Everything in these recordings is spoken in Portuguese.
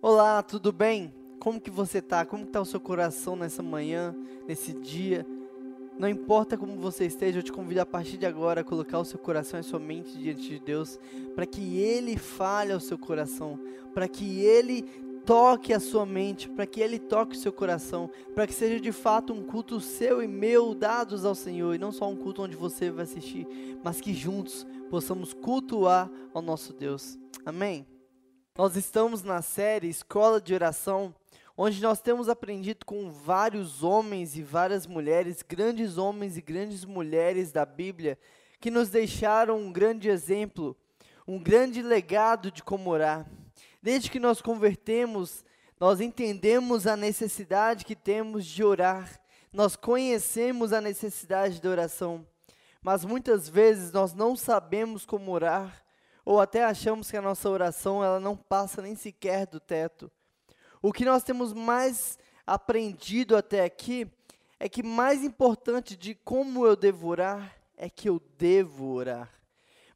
Olá, tudo bem? Como que você tá? Como que tá o seu coração nessa manhã, nesse dia? Não importa como você esteja, eu te convido a partir de agora a colocar o seu coração e sua mente diante de Deus, para que Ele fale ao seu coração, para que Ele toque a sua mente, para que Ele toque o seu coração, para que seja de fato um culto seu e meu dados ao Senhor, e não só um culto onde você vai assistir, mas que juntos possamos cultuar ao nosso Deus. Amém? Nós estamos na série Escola de Oração, onde nós temos aprendido com vários homens e várias mulheres, grandes homens e grandes mulheres da Bíblia, que nos deixaram um grande exemplo, um grande legado de como orar. Desde que nós convertemos, nós entendemos a necessidade que temos de orar, nós conhecemos a necessidade de oração, mas muitas vezes nós não sabemos como orar ou até achamos que a nossa oração ela não passa nem sequer do teto. O que nós temos mais aprendido até aqui é que mais importante de como eu devo orar é que eu devo orar.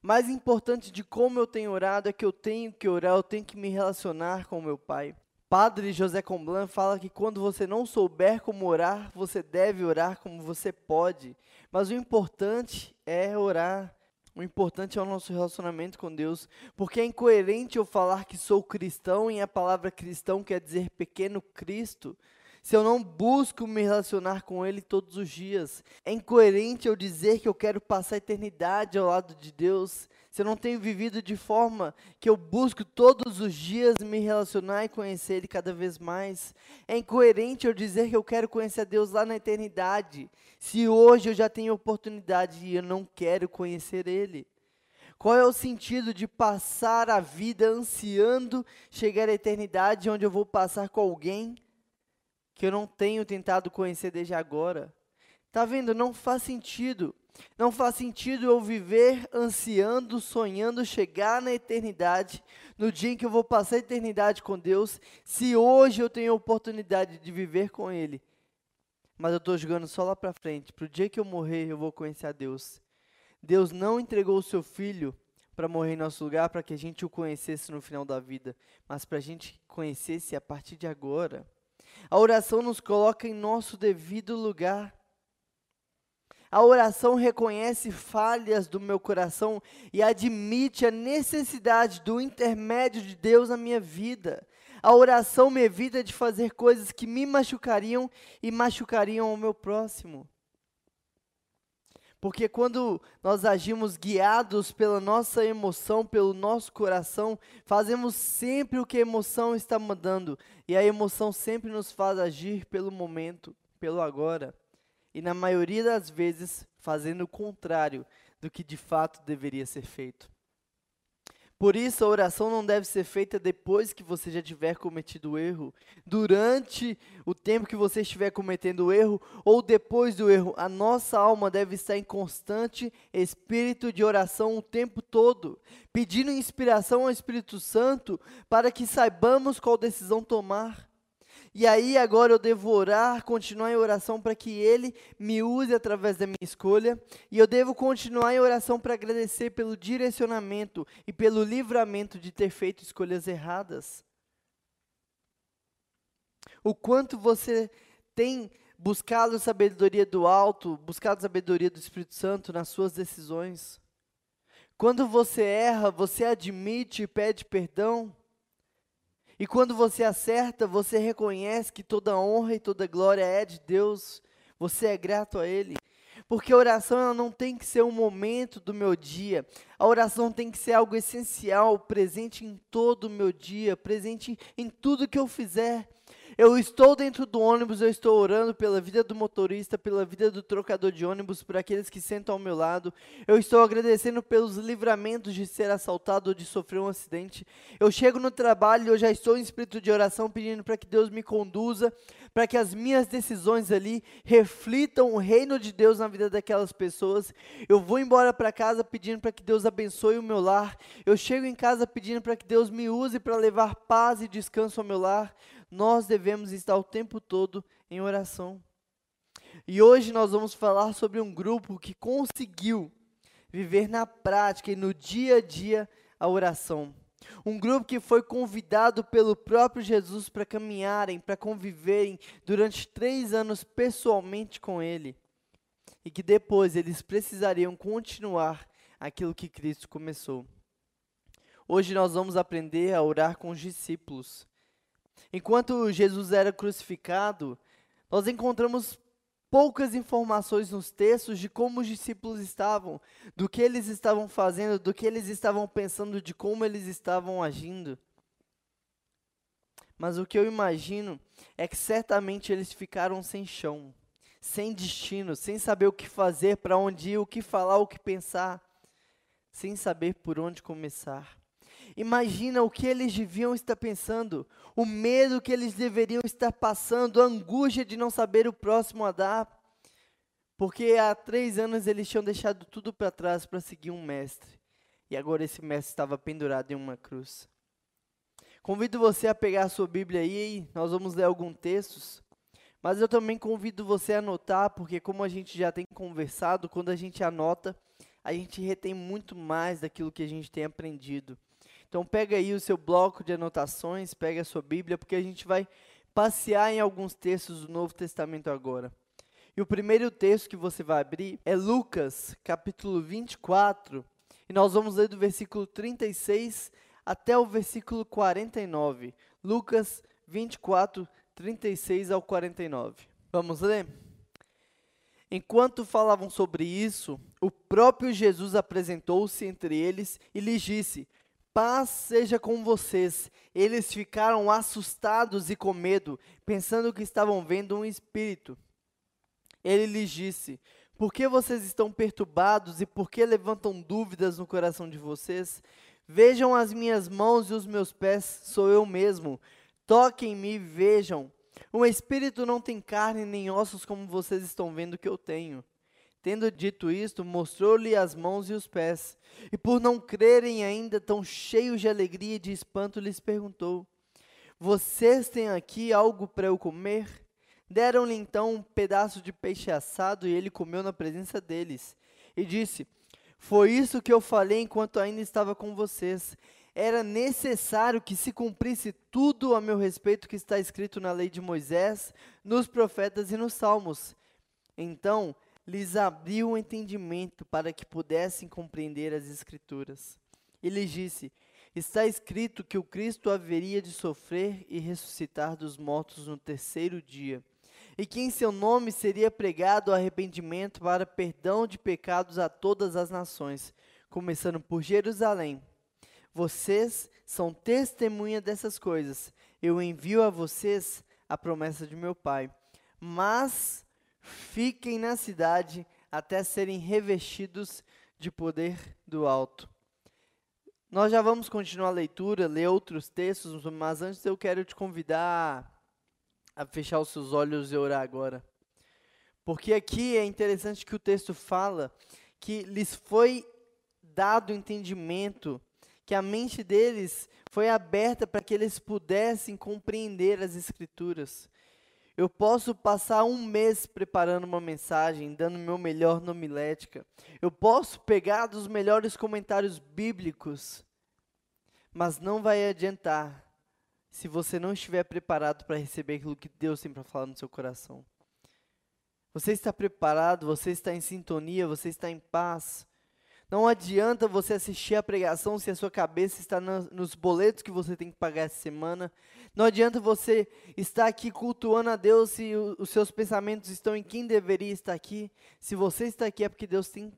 Mais importante de como eu tenho orado é que eu tenho que orar, eu tenho que me relacionar com o meu Pai. Padre José Comblan fala que quando você não souber como orar, você deve orar como você pode. Mas o importante é orar. O importante é o nosso relacionamento com Deus, porque é incoerente eu falar que sou cristão e a palavra cristão quer dizer pequeno Cristo, se eu não busco me relacionar com Ele todos os dias. É incoerente eu dizer que eu quero passar a eternidade ao lado de Deus, se eu não tenho vivido de forma que eu busco todos os dias me relacionar e conhecer Ele cada vez mais. É incoerente eu dizer que eu quero conhecer a Deus lá na eternidade, se hoje eu já tenho oportunidade e eu não quero conhecer Ele. Qual é o sentido de passar a vida ansiando chegar à eternidade, onde eu vou passar com alguém que eu não tenho tentado conhecer desde agora? Tá vendo? Não faz sentido. Não faz sentido eu viver ansiando, sonhando chegar na eternidade, no dia em que eu vou passar a eternidade com Deus, se hoje eu tenho a oportunidade de viver com Ele. Mas eu estou jogando só lá para frente, para o dia que eu morrer eu vou conhecer a Deus. Deus não entregou o seu Filho para morrer em nosso lugar, para que a gente o conhecesse no final da vida, mas para a gente conhecesse a partir de agora. A oração nos coloca em nosso devido lugar. A oração reconhece falhas do meu coração e admite a necessidade do intermédio de Deus na minha vida. A oração me evita de fazer coisas que me machucariam e machucariam o meu próximo. Porque quando nós agimos guiados pela nossa emoção, pelo nosso coração, fazemos sempre o que a emoção está mandando. E a emoção sempre nos faz agir pelo momento, pelo agora e na maioria das vezes fazendo o contrário do que de fato deveria ser feito. Por isso, a oração não deve ser feita depois que você já tiver cometido o erro, durante o tempo que você estiver cometendo o erro ou depois do erro. A nossa alma deve estar em constante espírito de oração o tempo todo, pedindo inspiração ao Espírito Santo para que saibamos qual decisão tomar. E aí agora eu devo orar, continuar em oração para que Ele me use através da minha escolha. E eu devo continuar em oração para agradecer pelo direcionamento e pelo livramento de ter feito escolhas erradas. O quanto você tem buscado sabedoria do alto, buscado sabedoria do Espírito Santo nas suas decisões. Quando você erra, você admite e pede perdão. E quando você acerta, você reconhece que toda honra e toda glória é de Deus, você é grato a Ele. Porque a oração ela não tem que ser um momento do meu dia, a oração tem que ser algo essencial, presente em todo o meu dia, presente em tudo que eu fizer. Eu estou dentro do ônibus, eu estou orando pela vida do motorista, pela vida do trocador de ônibus, por aqueles que sentam ao meu lado. Eu estou agradecendo pelos livramentos de ser assaltado ou de sofrer um acidente. Eu chego no trabalho, eu já estou em espírito de oração pedindo para que Deus me conduza, para que as minhas decisões ali reflitam o reino de Deus na vida daquelas pessoas. Eu vou embora para casa pedindo para que Deus abençoe o meu lar. Eu chego em casa pedindo para que Deus me use para levar paz e descanso ao meu lar nós devemos estar o tempo todo em oração. E hoje nós vamos falar sobre um grupo que conseguiu viver na prática e no dia a dia a oração. Um grupo que foi convidado pelo próprio Jesus para caminharem, para conviverem durante três anos pessoalmente com Ele. E que depois eles precisariam continuar aquilo que Cristo começou. Hoje nós vamos aprender a orar com os discípulos. Enquanto Jesus era crucificado, nós encontramos poucas informações nos textos de como os discípulos estavam, do que eles estavam fazendo, do que eles estavam pensando, de como eles estavam agindo. Mas o que eu imagino é que certamente eles ficaram sem chão, sem destino, sem saber o que fazer, para onde ir, o que falar, o que pensar, sem saber por onde começar. Imagina o que eles deviam estar pensando, o medo que eles deveriam estar passando, a angústia de não saber o próximo a dar. Porque há três anos eles tinham deixado tudo para trás para seguir um mestre. E agora esse mestre estava pendurado em uma cruz. Convido você a pegar a sua Bíblia aí, nós vamos ler alguns textos. Mas eu também convido você a anotar, porque como a gente já tem conversado, quando a gente anota, a gente retém muito mais daquilo que a gente tem aprendido. Então pega aí o seu bloco de anotações, pega a sua Bíblia, porque a gente vai passear em alguns textos do Novo Testamento agora. E o primeiro texto que você vai abrir é Lucas, capítulo 24, e nós vamos ler do versículo 36 até o versículo 49. Lucas 24, 36 ao 49. Vamos ler? Enquanto falavam sobre isso, o próprio Jesus apresentou-se entre eles e lhes disse: Paz seja com vocês. Eles ficaram assustados e com medo, pensando que estavam vendo um espírito. Ele lhes disse: Por que vocês estão perturbados e por que levantam dúvidas no coração de vocês? Vejam as minhas mãos e os meus pés, sou eu mesmo. Toquem-me e vejam. Um espírito não tem carne nem ossos como vocês estão vendo que eu tenho. Tendo dito isto, mostrou-lhe as mãos e os pés. E por não crerem ainda, tão cheios de alegria e de espanto, lhes perguntou: Vocês têm aqui algo para eu comer? Deram-lhe então um pedaço de peixe assado e ele comeu na presença deles. E disse: Foi isso que eu falei enquanto ainda estava com vocês. Era necessário que se cumprisse tudo a meu respeito que está escrito na lei de Moisés, nos profetas e nos salmos. Então lhes abriu o entendimento para que pudessem compreender as Escrituras. E lhes disse: Está escrito que o Cristo haveria de sofrer e ressuscitar dos mortos no terceiro dia, e que em seu nome seria pregado o arrependimento para perdão de pecados a todas as nações, começando por Jerusalém. Vocês são testemunha dessas coisas. Eu envio a vocês a promessa de meu Pai. Mas fiquem na cidade até serem revestidos de poder do alto. Nós já vamos continuar a leitura, ler outros textos, mas antes eu quero te convidar a fechar os seus olhos e orar agora. Porque aqui é interessante que o texto fala que lhes foi dado entendimento, que a mente deles foi aberta para que eles pudessem compreender as Escrituras. Eu posso passar um mês preparando uma mensagem, dando meu melhor na homilética. Eu posso pegar dos melhores comentários bíblicos, mas não vai adiantar se você não estiver preparado para receber aquilo que Deus tem para falar no seu coração. Você está preparado, você está em sintonia, você está em paz. Não adianta você assistir a pregação se a sua cabeça está nos boletos que você tem que pagar essa semana. Não adianta você estar aqui cultuando a Deus se o, os seus pensamentos estão em quem deveria estar aqui. Se você está aqui é porque Deus tem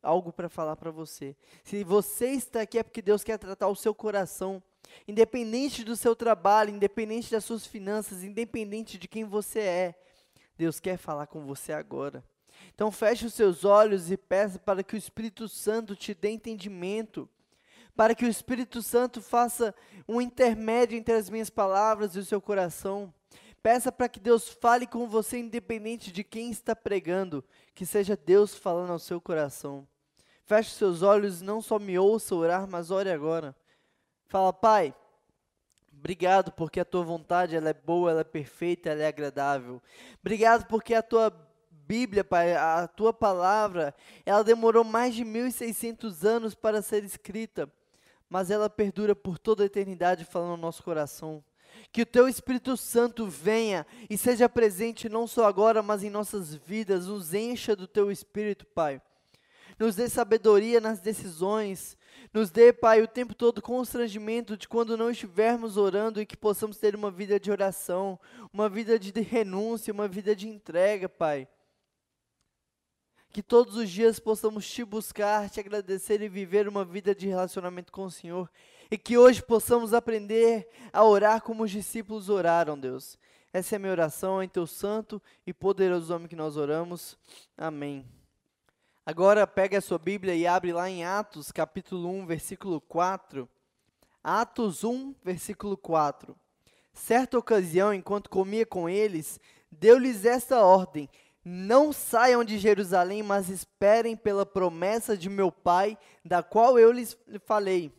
algo para falar para você. Se você está aqui é porque Deus quer tratar o seu coração. Independente do seu trabalho, independente das suas finanças, independente de quem você é, Deus quer falar com você agora. Então feche os seus olhos e peça para que o Espírito Santo te dê entendimento, para que o Espírito Santo faça um intermédio entre as minhas palavras e o seu coração. Peça para que Deus fale com você independente de quem está pregando, que seja Deus falando ao seu coração. Feche os seus olhos e não só me ouça orar, mas ore agora. Fala, Pai, obrigado porque a tua vontade ela é boa, ela é perfeita, ela é agradável. Obrigado porque a tua Bíblia, Pai, a tua palavra, ela demorou mais de 1600 anos para ser escrita. mas ela perdura por toda a eternidade falando no nosso coração. Que o teu Espírito Santo venha e seja presente não só agora, mas em nossas vidas, nos encha do teu Espírito, Pai. Nos dê sabedoria nas decisões, nos dê, Pai, o tempo todo constrangimento de quando não estivermos orando e que possamos ter uma vida de oração, uma vida de renúncia, uma vida de entrega, Pai. Que todos os dias possamos te buscar, te agradecer e viver uma vida de relacionamento com o Senhor. E que hoje possamos aprender a orar como os discípulos oraram, Deus. Essa é a minha oração em teu santo e poderoso nome que nós oramos. Amém. Agora pega a sua Bíblia e abre lá em Atos, capítulo 1, versículo 4. Atos 1, versículo 4. Certa ocasião, enquanto comia com eles, deu-lhes esta ordem: não saiam de Jerusalém, mas esperem pela promessa de meu Pai, da qual eu lhes falei.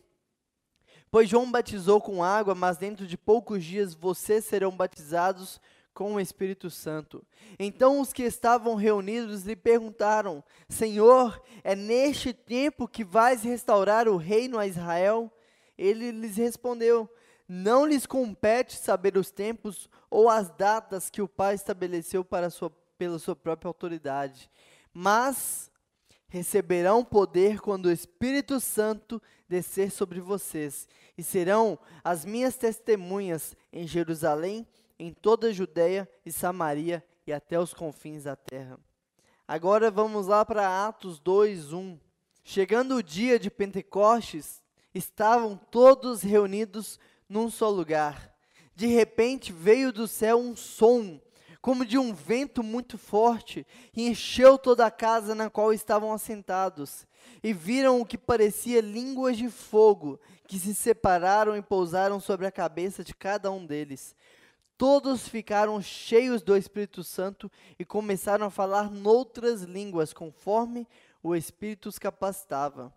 Pois João batizou com água, mas dentro de poucos dias vocês serão batizados com o Espírito Santo. Então os que estavam reunidos lhe perguntaram: Senhor, é neste tempo que vais restaurar o reino a Israel? Ele lhes respondeu: Não lhes compete saber os tempos ou as datas que o Pai estabeleceu para a sua pela sua própria autoridade, mas receberão poder quando o Espírito Santo descer sobre vocês, e serão as minhas testemunhas em Jerusalém, em toda a Judéia e Samaria e até os confins da terra. Agora vamos lá para Atos 2:1. Chegando o dia de Pentecostes, estavam todos reunidos num só lugar. De repente veio do céu um som como de um vento muito forte, e encheu toda a casa na qual estavam assentados. E viram o que parecia línguas de fogo, que se separaram e pousaram sobre a cabeça de cada um deles. Todos ficaram cheios do Espírito Santo e começaram a falar noutras línguas, conforme o Espírito os capacitava.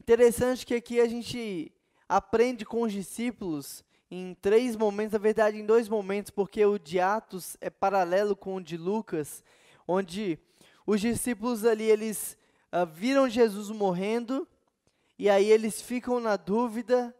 Interessante que aqui a gente aprende com os discípulos em três momentos, na verdade em dois momentos, porque o de Atos é paralelo com o de Lucas, onde os discípulos ali eles uh, viram Jesus morrendo e aí eles ficam na dúvida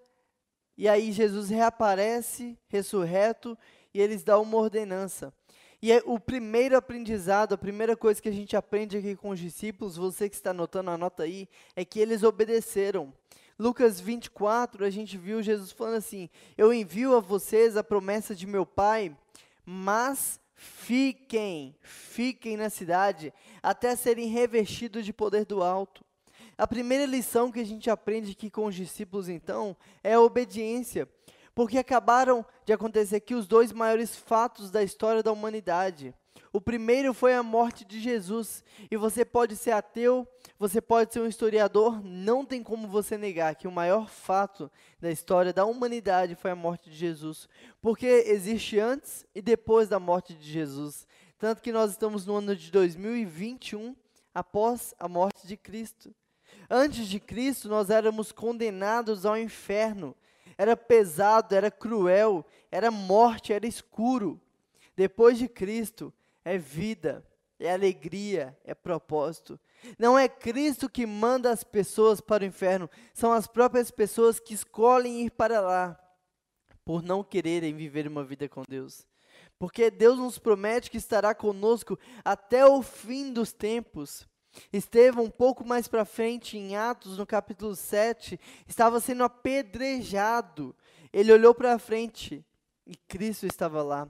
e aí Jesus reaparece ressurreto e eles dão uma ordenança. E é o primeiro aprendizado, a primeira coisa que a gente aprende aqui com os discípulos, você que está anotando, anota aí, é que eles obedeceram. Lucas 24, a gente viu Jesus falando assim: Eu envio a vocês a promessa de meu Pai, mas fiquem, fiquem na cidade, até serem revestidos de poder do alto. A primeira lição que a gente aprende aqui com os discípulos, então, é a obediência, porque acabaram de acontecer aqui os dois maiores fatos da história da humanidade. O primeiro foi a morte de Jesus. E você pode ser ateu, você pode ser um historiador, não tem como você negar que o maior fato da história da humanidade foi a morte de Jesus. Porque existe antes e depois da morte de Jesus. Tanto que nós estamos no ano de 2021, após a morte de Cristo. Antes de Cristo, nós éramos condenados ao inferno. Era pesado, era cruel, era morte, era escuro. Depois de Cristo, é vida, é alegria, é propósito. Não é Cristo que manda as pessoas para o inferno, são as próprias pessoas que escolhem ir para lá por não quererem viver uma vida com Deus. Porque Deus nos promete que estará conosco até o fim dos tempos. Estevão, um pouco mais para frente, em Atos, no capítulo 7, estava sendo apedrejado. Ele olhou para frente e Cristo estava lá.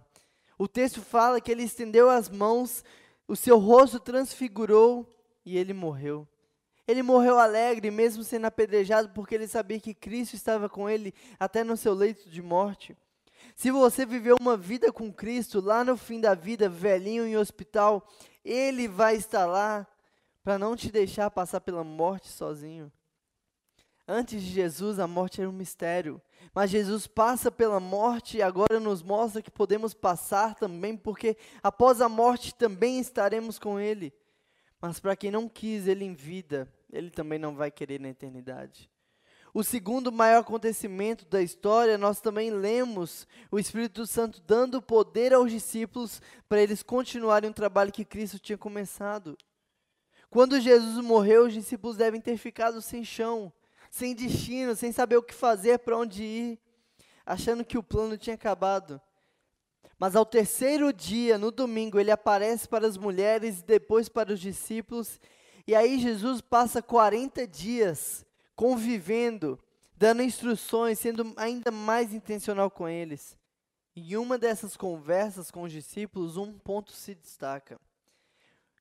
O texto fala que ele estendeu as mãos, o seu rosto transfigurou e ele morreu. Ele morreu alegre, mesmo sendo apedrejado, porque ele sabia que Cristo estava com ele até no seu leito de morte. Se você viveu uma vida com Cristo, lá no fim da vida, velhinho em hospital, Ele vai estar lá para não te deixar passar pela morte sozinho. Antes de Jesus, a morte era um mistério. Mas Jesus passa pela morte e agora nos mostra que podemos passar também, porque após a morte também estaremos com Ele. Mas para quem não quis Ele em vida, Ele também não vai querer na eternidade. O segundo maior acontecimento da história, nós também lemos o Espírito Santo dando poder aos discípulos para eles continuarem o trabalho que Cristo tinha começado. Quando Jesus morreu, os discípulos devem ter ficado sem chão sem destino, sem saber o que fazer, para onde ir, achando que o plano tinha acabado. Mas ao terceiro dia, no domingo, ele aparece para as mulheres e depois para os discípulos. E aí Jesus passa 40 dias convivendo, dando instruções, sendo ainda mais intencional com eles. Em uma dessas conversas com os discípulos, um ponto se destaca.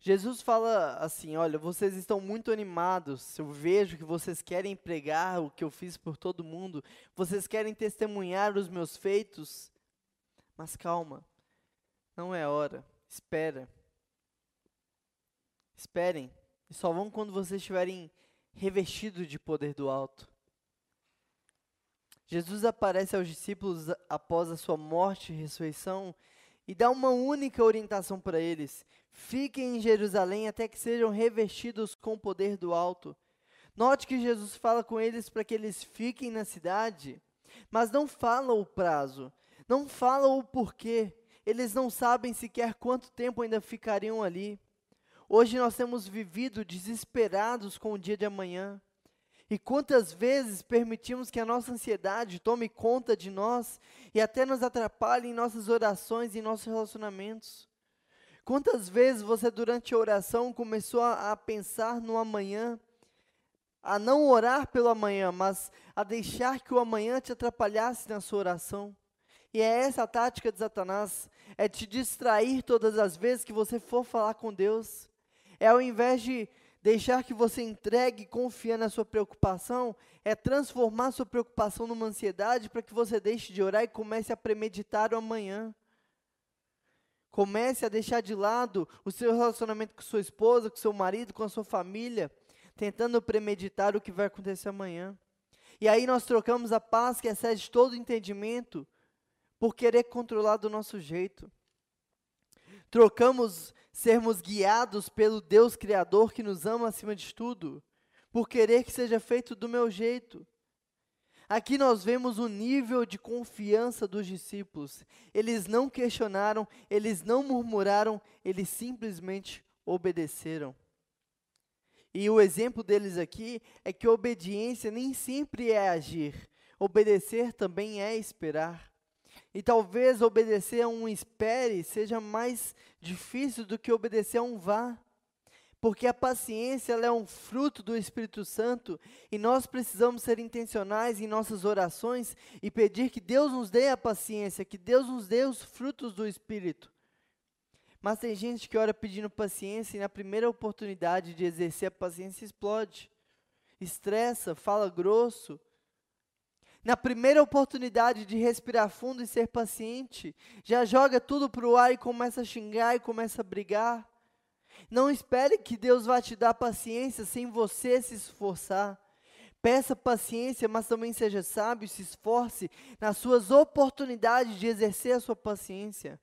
Jesus fala assim: Olha, vocês estão muito animados. Eu vejo que vocês querem pregar o que eu fiz por todo mundo. Vocês querem testemunhar os meus feitos. Mas calma, não é hora. Espera. Esperem. E só vão quando vocês estiverem revestidos de poder do alto. Jesus aparece aos discípulos após a sua morte e ressurreição e dá uma única orientação para eles: fiquem em Jerusalém até que sejam revestidos com o poder do alto. Note que Jesus fala com eles para que eles fiquem na cidade, mas não fala o prazo, não fala o porquê. Eles não sabem sequer quanto tempo ainda ficariam ali. Hoje nós temos vivido desesperados com o dia de amanhã. E quantas vezes permitimos que a nossa ansiedade tome conta de nós e até nos atrapalhe em nossas orações e em nossos relacionamentos? Quantas vezes você, durante a oração, começou a, a pensar no amanhã, a não orar pelo amanhã, mas a deixar que o amanhã te atrapalhasse na sua oração? E é essa a tática de Satanás: é te distrair todas as vezes que você for falar com Deus. É ao invés de Deixar que você entregue e confie na sua preocupação é transformar sua preocupação numa ansiedade para que você deixe de orar e comece a premeditar o amanhã. Comece a deixar de lado o seu relacionamento com sua esposa, com seu marido, com a sua família, tentando premeditar o que vai acontecer amanhã. E aí nós trocamos a paz que excede todo entendimento por querer controlar do nosso jeito. Trocamos sermos guiados pelo Deus Criador que nos ama acima de tudo, por querer que seja feito do meu jeito. Aqui nós vemos o nível de confiança dos discípulos. Eles não questionaram, eles não murmuraram, eles simplesmente obedeceram. E o exemplo deles aqui é que obediência nem sempre é agir, obedecer também é esperar. E talvez obedecer a um espere seja mais difícil do que obedecer a um vá. Porque a paciência é um fruto do Espírito Santo e nós precisamos ser intencionais em nossas orações e pedir que Deus nos dê a paciência, que Deus nos dê os frutos do Espírito. Mas tem gente que ora pedindo paciência e na primeira oportunidade de exercer a paciência explode, estressa, fala grosso, na primeira oportunidade de respirar fundo e ser paciente, já joga tudo para o ar e começa a xingar e começa a brigar. Não espere que Deus vá te dar paciência sem você se esforçar. Peça paciência, mas também seja sábio se esforce nas suas oportunidades de exercer a sua paciência.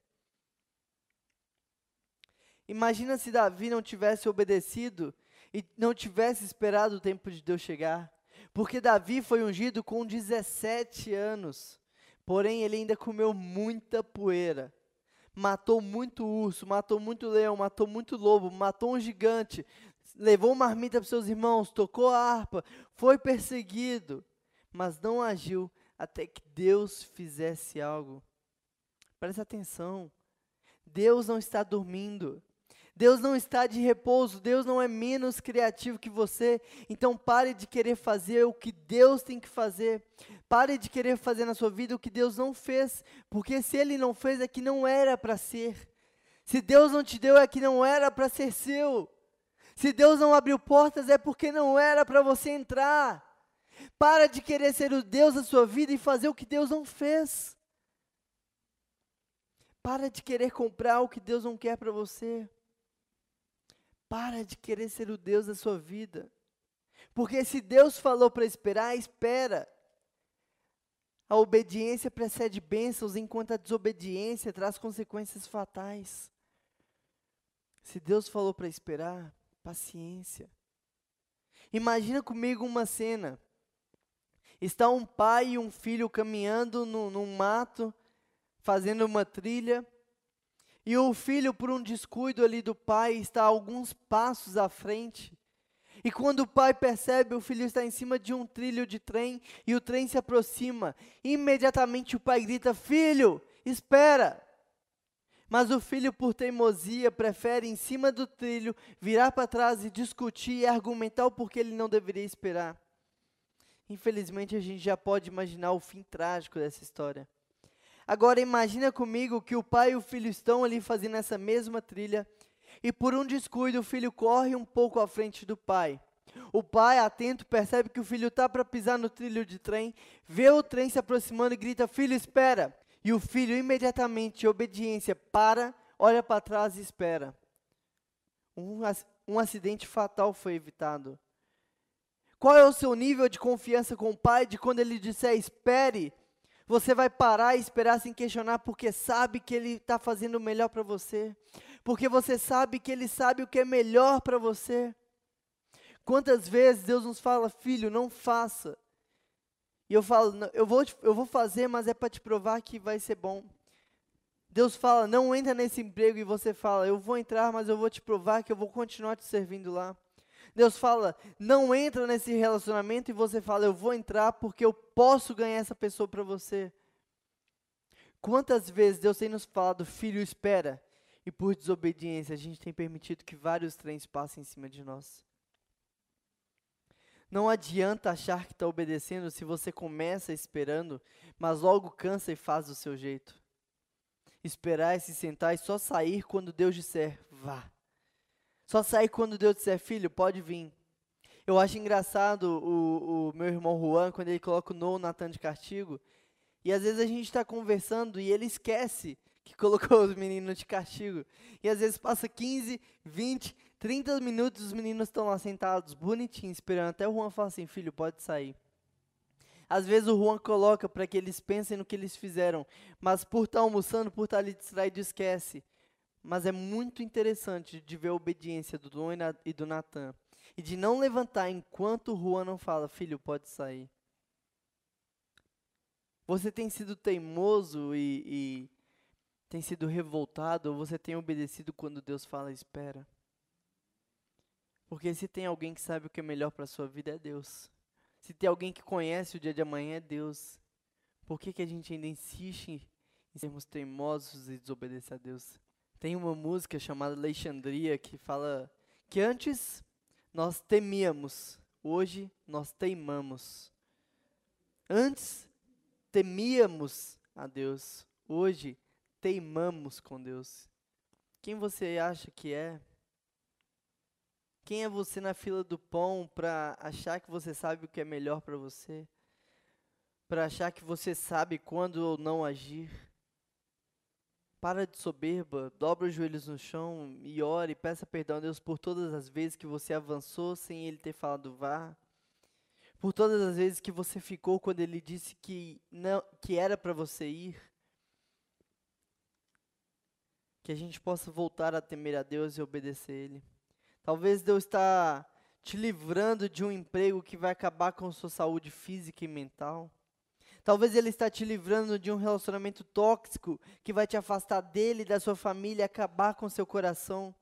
Imagina se Davi não tivesse obedecido e não tivesse esperado o tempo de Deus chegar. Porque Davi foi ungido com 17 anos, porém ele ainda comeu muita poeira. Matou muito urso, matou muito leão, matou muito lobo, matou um gigante, levou marmita para seus irmãos, tocou a harpa, foi perseguido, mas não agiu até que Deus fizesse algo. Preste atenção. Deus não está dormindo. Deus não está de repouso, Deus não é menos criativo que você. Então pare de querer fazer o que Deus tem que fazer. Pare de querer fazer na sua vida o que Deus não fez, porque se Ele não fez é que não era para ser. Se Deus não te deu é que não era para ser seu. Se Deus não abriu portas é porque não era para você entrar. Para de querer ser o Deus da sua vida e fazer o que Deus não fez. Para de querer comprar o que Deus não quer para você. Para de querer ser o Deus da sua vida. Porque se Deus falou para esperar, espera. A obediência precede bênçãos, enquanto a desobediência traz consequências fatais. Se Deus falou para esperar, paciência. Imagina comigo uma cena. Está um pai e um filho caminhando no, num mato, fazendo uma trilha. E o filho, por um descuido ali do pai, está alguns passos à frente. E quando o pai percebe, o filho está em cima de um trilho de trem e o trem se aproxima. Imediatamente o pai grita: Filho, espera! Mas o filho, por teimosia, prefere, em cima do trilho, virar para trás e discutir e argumentar o porquê ele não deveria esperar. Infelizmente, a gente já pode imaginar o fim trágico dessa história. Agora, imagina comigo que o pai e o filho estão ali fazendo essa mesma trilha e por um descuido o filho corre um pouco à frente do pai. O pai, atento, percebe que o filho está para pisar no trilho de trem, vê o trem se aproximando e grita: Filho, espera! E o filho, imediatamente, em obediência, para, olha para trás e espera. Um, um acidente fatal foi evitado. Qual é o seu nível de confiança com o pai de quando ele disser espere? Você vai parar e esperar sem questionar porque sabe que ele está fazendo o melhor para você porque você sabe que Ele sabe o que é melhor para você. Quantas vezes Deus nos fala, filho, não faça. E eu falo, eu vou, eu vou fazer, mas é para te provar que vai ser bom. Deus fala, não entra nesse emprego e você fala, eu vou entrar, mas eu vou te provar que eu vou continuar te servindo lá. Deus fala, não entra nesse relacionamento e você fala, eu vou entrar porque eu posso ganhar essa pessoa para você. Quantas vezes Deus tem nos falado, filho, espera, e por desobediência, a gente tem permitido que vários trens passem em cima de nós. Não adianta achar que está obedecendo se você começa esperando, mas logo cansa e faz do seu jeito. Esperar é se sentar e só sair quando Deus disser, vá. Só sair quando Deus disser, filho, pode vir. Eu acho engraçado o, o meu irmão Juan, quando ele coloca o no Natan de castigo, e às vezes a gente está conversando e ele esquece que colocou os meninos de castigo. E às vezes passa 15, 20, 30 minutos, os meninos estão lá sentados, bonitinhos, esperando. Até o Juan fala assim: filho, pode sair. Às vezes o Juan coloca para que eles pensem no que eles fizeram, mas por estar tá almoçando, por estar tá ali distraído, esquece. Mas é muito interessante de ver a obediência do Dom e do Natan. E de não levantar enquanto Juan não fala, filho, pode sair. Você tem sido teimoso e, e tem sido revoltado ou você tem obedecido quando Deus fala espera? Porque se tem alguém que sabe o que é melhor para a sua vida é Deus. Se tem alguém que conhece o dia de amanhã é Deus. Por que, que a gente ainda insiste em sermos teimosos e desobedecer a Deus? Tem uma música chamada Alexandria que fala que antes nós temíamos, hoje nós teimamos. Antes temíamos a Deus, hoje teimamos com Deus. Quem você acha que é? Quem é você na fila do pão para achar que você sabe o que é melhor para você? Para achar que você sabe quando ou não agir? Para de soberba, dobra os joelhos no chão e ore, peça perdão a Deus por todas as vezes que você avançou sem Ele ter falado vá. Por todas as vezes que você ficou quando Ele disse que, não, que era para você ir que a gente possa voltar a temer a Deus e obedecer Ele. Talvez Deus está te livrando de um emprego que vai acabar com sua saúde física e mental. Talvez Ele está te livrando de um relacionamento tóxico que vai te afastar dele, da sua família, acabar com seu coração.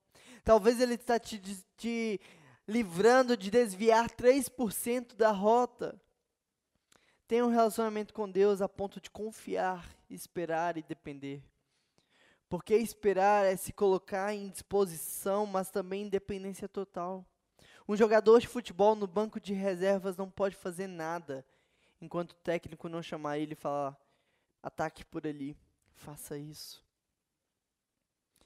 Talvez Ele está te, te livrando de desviar 3% da rota. Tenha um relacionamento com Deus a ponto de confiar, esperar e depender. Porque esperar é se colocar em disposição, mas também em dependência total. Um jogador de futebol no banco de reservas não pode fazer nada enquanto o técnico não chamar ele e falar: ataque por ali, faça isso.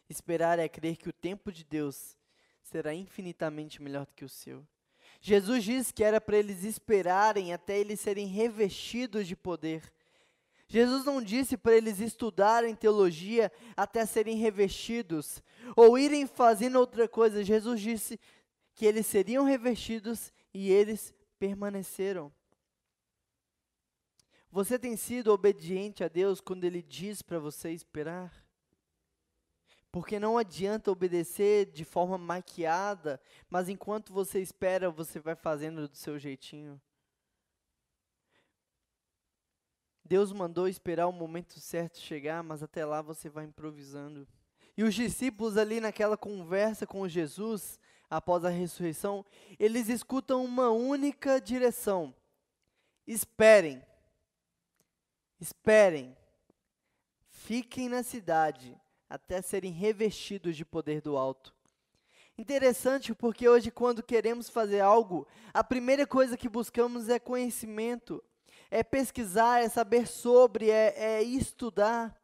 Esperar é crer que o tempo de Deus será infinitamente melhor do que o seu. Jesus disse que era para eles esperarem até eles serem revestidos de poder. Jesus não disse para eles estudarem teologia até serem revestidos ou irem fazendo outra coisa. Jesus disse que eles seriam revestidos e eles permaneceram. Você tem sido obediente a Deus quando Ele diz para você esperar? Porque não adianta obedecer de forma maquiada, mas enquanto você espera, você vai fazendo do seu jeitinho. Deus mandou esperar o momento certo chegar, mas até lá você vai improvisando. E os discípulos ali naquela conversa com Jesus após a ressurreição, eles escutam uma única direção: esperem. Esperem. Fiquem na cidade até serem revestidos de poder do alto. Interessante porque hoje, quando queremos fazer algo, a primeira coisa que buscamos é conhecimento, é pesquisar, é saber sobre, é, é estudar.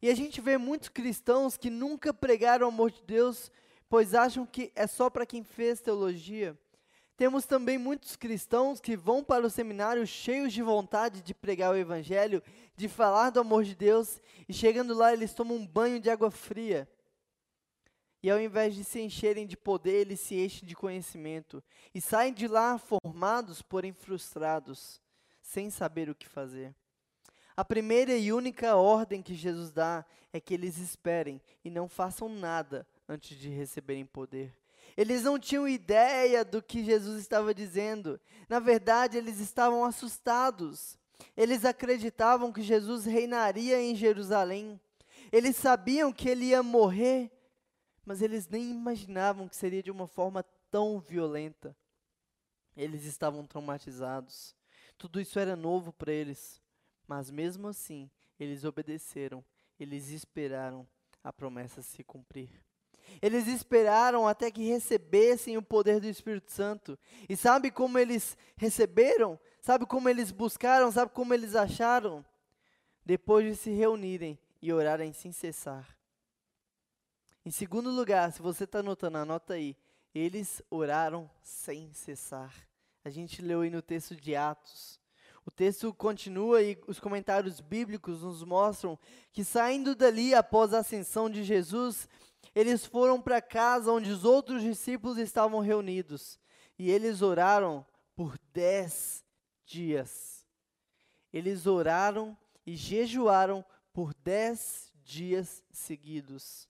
E a gente vê muitos cristãos que nunca pregaram o amor de Deus, pois acham que é só para quem fez teologia. Temos também muitos cristãos que vão para o seminário cheios de vontade de pregar o evangelho, de falar do amor de Deus, e chegando lá eles tomam um banho de água fria. E ao invés de se encherem de poder, eles se enchem de conhecimento e saem de lá formados, porém frustrados, sem saber o que fazer. A primeira e única ordem que Jesus dá é que eles esperem e não façam nada antes de receberem poder. Eles não tinham ideia do que Jesus estava dizendo. Na verdade, eles estavam assustados. Eles acreditavam que Jesus reinaria em Jerusalém. Eles sabiam que ele ia morrer, mas eles nem imaginavam que seria de uma forma tão violenta. Eles estavam traumatizados. Tudo isso era novo para eles, mas mesmo assim, eles obedeceram, eles esperaram a promessa se cumprir. Eles esperaram até que recebessem o poder do Espírito Santo. E sabe como eles receberam? Sabe como eles buscaram? Sabe como eles acharam? Depois de se reunirem e orarem sem cessar. Em segundo lugar, se você está anotando, anota aí. Eles oraram sem cessar. A gente leu aí no texto de Atos. O texto continua e os comentários bíblicos nos mostram que saindo dali após a ascensão de Jesus, eles foram para casa onde os outros discípulos estavam reunidos e eles oraram por dez dias. Eles oraram e jejuaram por dez dias seguidos.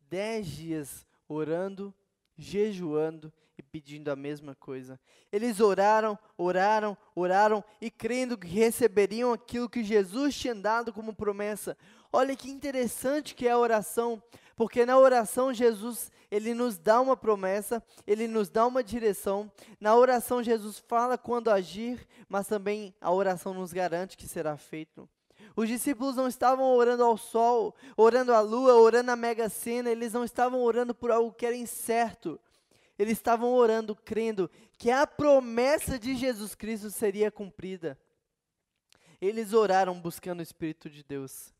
Dez dias orando, jejuando e pedindo a mesma coisa. Eles oraram, oraram, oraram e crendo que receberiam aquilo que Jesus tinha dado como promessa. Olha que interessante que é a oração. Porque na oração Jesus, ele nos dá uma promessa, ele nos dá uma direção. Na oração Jesus fala quando agir, mas também a oração nos garante que será feito. Os discípulos não estavam orando ao sol, orando à lua, orando à mega sena, eles não estavam orando por algo que era incerto. Eles estavam orando crendo que a promessa de Jesus Cristo seria cumprida. Eles oraram buscando o Espírito de Deus.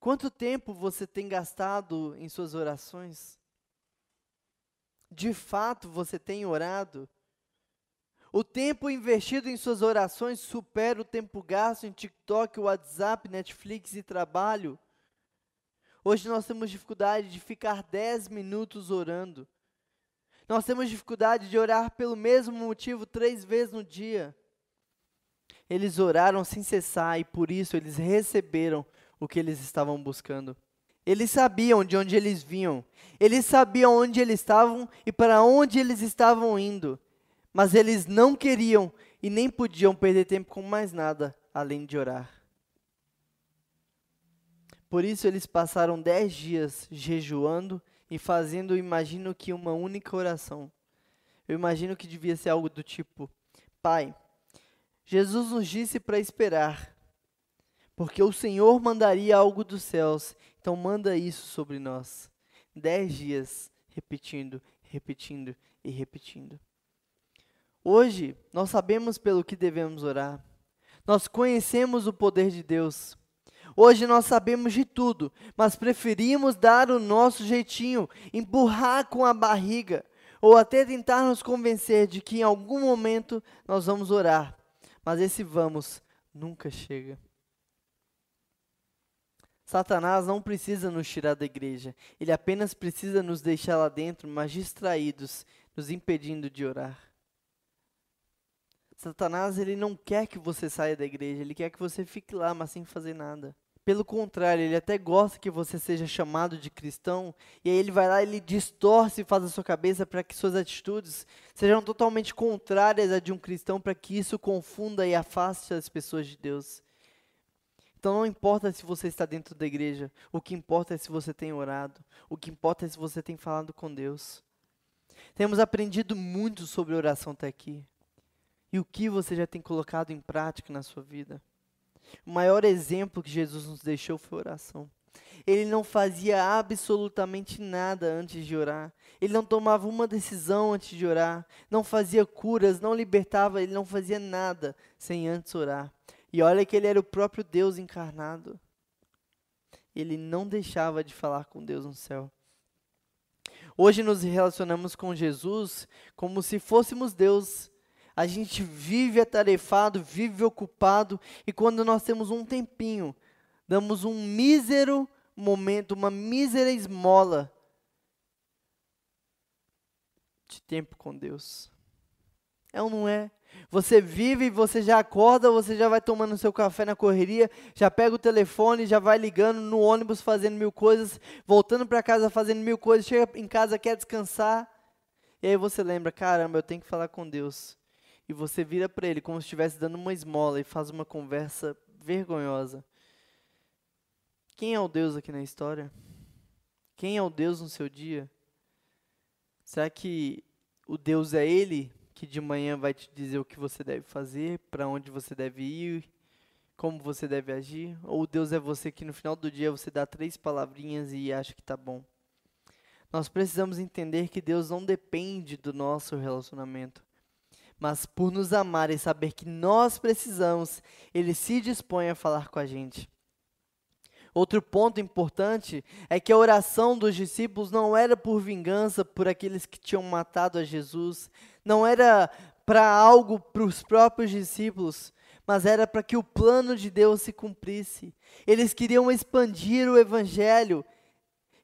Quanto tempo você tem gastado em suas orações? De fato você tem orado? O tempo investido em suas orações supera o tempo gasto em TikTok, WhatsApp, Netflix e trabalho? Hoje nós temos dificuldade de ficar 10 minutos orando. Nós temos dificuldade de orar pelo mesmo motivo três vezes no dia. Eles oraram sem cessar e por isso eles receberam o que eles estavam buscando. Eles sabiam de onde eles vinham, eles sabiam onde eles estavam e para onde eles estavam indo, mas eles não queriam e nem podiam perder tempo com mais nada além de orar. Por isso eles passaram dez dias jejuando e fazendo, imagino que uma única oração. Eu imagino que devia ser algo do tipo: Pai, Jesus nos disse para esperar, porque o Senhor mandaria algo dos céus, então manda isso sobre nós. Dez dias, repetindo, repetindo e repetindo. Hoje, nós sabemos pelo que devemos orar. Nós conhecemos o poder de Deus. Hoje nós sabemos de tudo, mas preferimos dar o nosso jeitinho, empurrar com a barriga, ou até tentar nos convencer de que em algum momento nós vamos orar. Mas esse vamos nunca chega. Satanás não precisa nos tirar da igreja, ele apenas precisa nos deixar lá dentro, mas distraídos, nos impedindo de orar. Satanás ele não quer que você saia da igreja, ele quer que você fique lá, mas sem fazer nada. Pelo contrário, ele até gosta que você seja chamado de cristão, e aí ele vai lá, ele distorce e faz a sua cabeça para que suas atitudes sejam totalmente contrárias a de um cristão, para que isso confunda e afaste as pessoas de Deus. Então não importa se você está dentro da igreja, o que importa é se você tem orado, o que importa é se você tem falado com Deus. Temos aprendido muito sobre oração até aqui. E o que você já tem colocado em prática na sua vida? O maior exemplo que Jesus nos deixou foi oração. Ele não fazia absolutamente nada antes de orar. Ele não tomava uma decisão antes de orar. Não fazia curas, não libertava, ele não fazia nada sem antes orar. E olha que ele era o próprio Deus encarnado. Ele não deixava de falar com Deus no céu. Hoje nos relacionamos com Jesus como se fôssemos Deus. A gente vive atarefado, vive ocupado, e quando nós temos um tempinho, damos um mísero momento, uma mísera esmola de tempo com Deus. É ou não é? Você vive, você já acorda, você já vai tomando seu café na correria, já pega o telefone, já vai ligando no ônibus fazendo mil coisas, voltando para casa fazendo mil coisas, chega em casa quer descansar, e aí você lembra, caramba, eu tenho que falar com Deus. E você vira para ele como se estivesse dando uma esmola e faz uma conversa vergonhosa. Quem é o Deus aqui na história? Quem é o Deus no seu dia? Será que o Deus é Ele que de manhã vai te dizer o que você deve fazer, para onde você deve ir, como você deve agir? Ou Deus é você que no final do dia você dá três palavrinhas e acha que está bom? Nós precisamos entender que Deus não depende do nosso relacionamento, mas por nos amar e saber que nós precisamos, Ele se dispõe a falar com a gente. Outro ponto importante é que a oração dos discípulos não era por vingança por aqueles que tinham matado a Jesus, não era para algo para os próprios discípulos, mas era para que o plano de Deus se cumprisse. Eles queriam expandir o evangelho.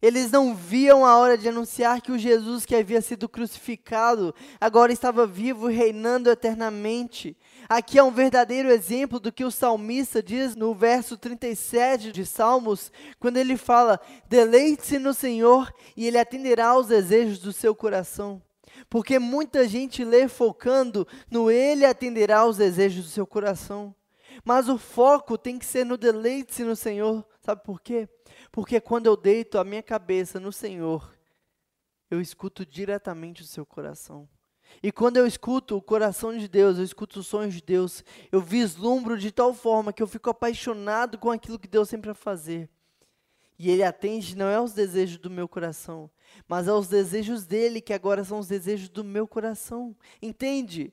Eles não viam a hora de anunciar que o Jesus que havia sido crucificado agora estava vivo e reinando eternamente. Aqui é um verdadeiro exemplo do que o salmista diz no verso 37 de Salmos, quando ele fala: Deleite-se no Senhor e Ele atenderá aos desejos do seu coração. Porque muita gente lê focando no Ele atenderá aos desejos do seu coração. Mas o foco tem que ser no deleite-se no Senhor. Sabe por quê? Porque quando eu deito a minha cabeça no Senhor, eu escuto diretamente o seu coração. E quando eu escuto o coração de Deus, eu escuto os sonhos de Deus, eu vislumbro de tal forma que eu fico apaixonado com aquilo que Deus sempre vai fazer. E Ele atende não é aos desejos do meu coração, mas aos desejos dele, que agora são os desejos do meu coração. Entende?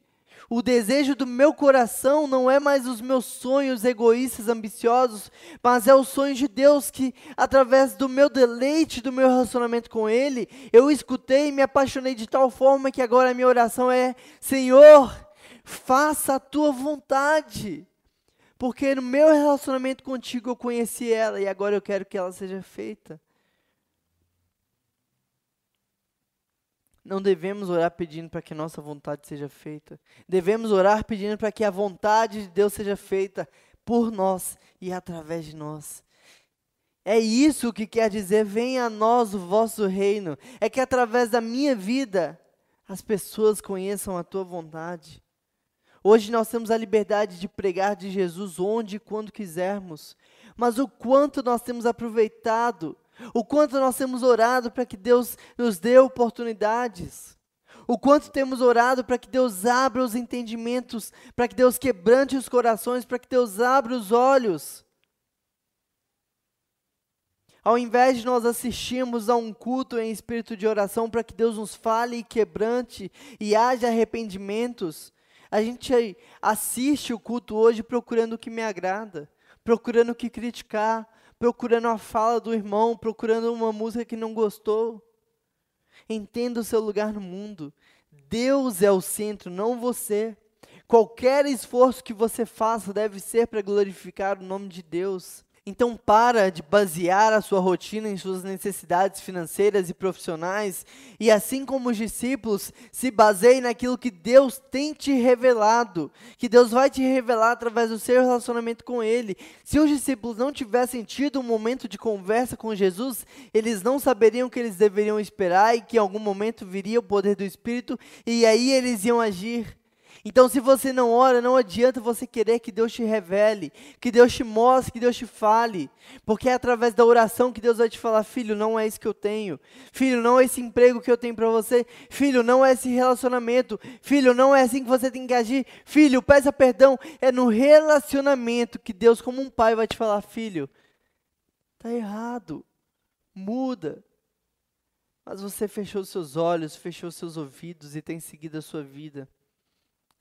O desejo do meu coração não é mais os meus sonhos egoístas, ambiciosos, mas é o sonho de Deus que, através do meu deleite, do meu relacionamento com Ele, eu escutei e me apaixonei de tal forma que agora a minha oração é: Senhor, faça a tua vontade. Porque no meu relacionamento contigo eu conheci ela e agora eu quero que ela seja feita. Não devemos orar pedindo para que nossa vontade seja feita. Devemos orar pedindo para que a vontade de Deus seja feita por nós e através de nós. É isso que quer dizer: venha a nós o vosso reino. É que através da minha vida as pessoas conheçam a tua vontade. Hoje nós temos a liberdade de pregar de Jesus onde e quando quisermos, mas o quanto nós temos aproveitado o quanto nós temos orado para que Deus nos dê oportunidades. O quanto temos orado para que Deus abra os entendimentos, para que Deus quebrante os corações, para que Deus abra os olhos. Ao invés de nós assistirmos a um culto em espírito de oração para que Deus nos fale e quebrante e haja arrependimentos, a gente assiste o culto hoje procurando o que me agrada, procurando o que criticar, procurando a fala do irmão, procurando uma música que não gostou. Entenda o seu lugar no mundo. Deus é o centro, não você. Qualquer esforço que você faça deve ser para glorificar o nome de Deus. Então para de basear a sua rotina em suas necessidades financeiras e profissionais e assim como os discípulos, se baseie naquilo que Deus tem te revelado, que Deus vai te revelar através do seu relacionamento com ele. Se os discípulos não tivessem tido um momento de conversa com Jesus, eles não saberiam que eles deveriam esperar e que em algum momento viria o poder do Espírito e aí eles iam agir. Então, se você não ora, não adianta você querer que Deus te revele, que Deus te mostre, que Deus te fale, porque é através da oração que Deus vai te falar: filho, não é isso que eu tenho, filho, não é esse emprego que eu tenho para você, filho, não é esse relacionamento, filho, não é assim que você tem que agir, filho, peça perdão. É no relacionamento que Deus, como um pai, vai te falar: filho, tá errado, muda. Mas você fechou seus olhos, fechou seus ouvidos e tem seguido a sua vida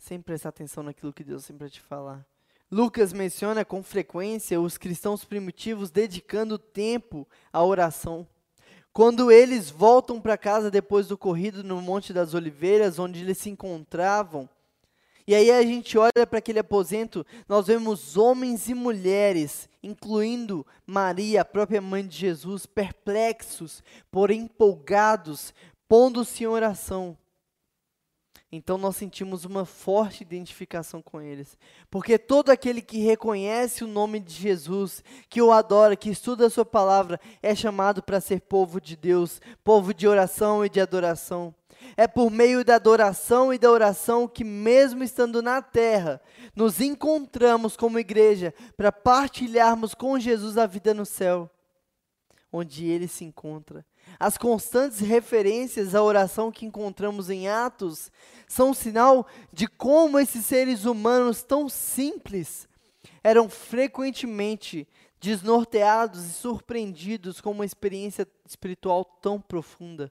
sem prestar atenção naquilo que Deus sempre te falar. Lucas menciona com frequência os cristãos primitivos dedicando tempo à oração. Quando eles voltam para casa depois do corrido no Monte das Oliveiras, onde eles se encontravam, e aí a gente olha para aquele aposento, nós vemos homens e mulheres, incluindo Maria, a própria mãe de Jesus, perplexos, porém empolgados, pondo-se em oração. Então nós sentimos uma forte identificação com eles. Porque todo aquele que reconhece o nome de Jesus, que o adora, que estuda a sua palavra, é chamado para ser povo de Deus, povo de oração e de adoração. É por meio da adoração e da oração que, mesmo estando na terra, nos encontramos como igreja para partilharmos com Jesus a vida no céu, onde ele se encontra. As constantes referências à oração que encontramos em Atos são um sinal de como esses seres humanos tão simples eram frequentemente desnorteados e surpreendidos com uma experiência espiritual tão profunda.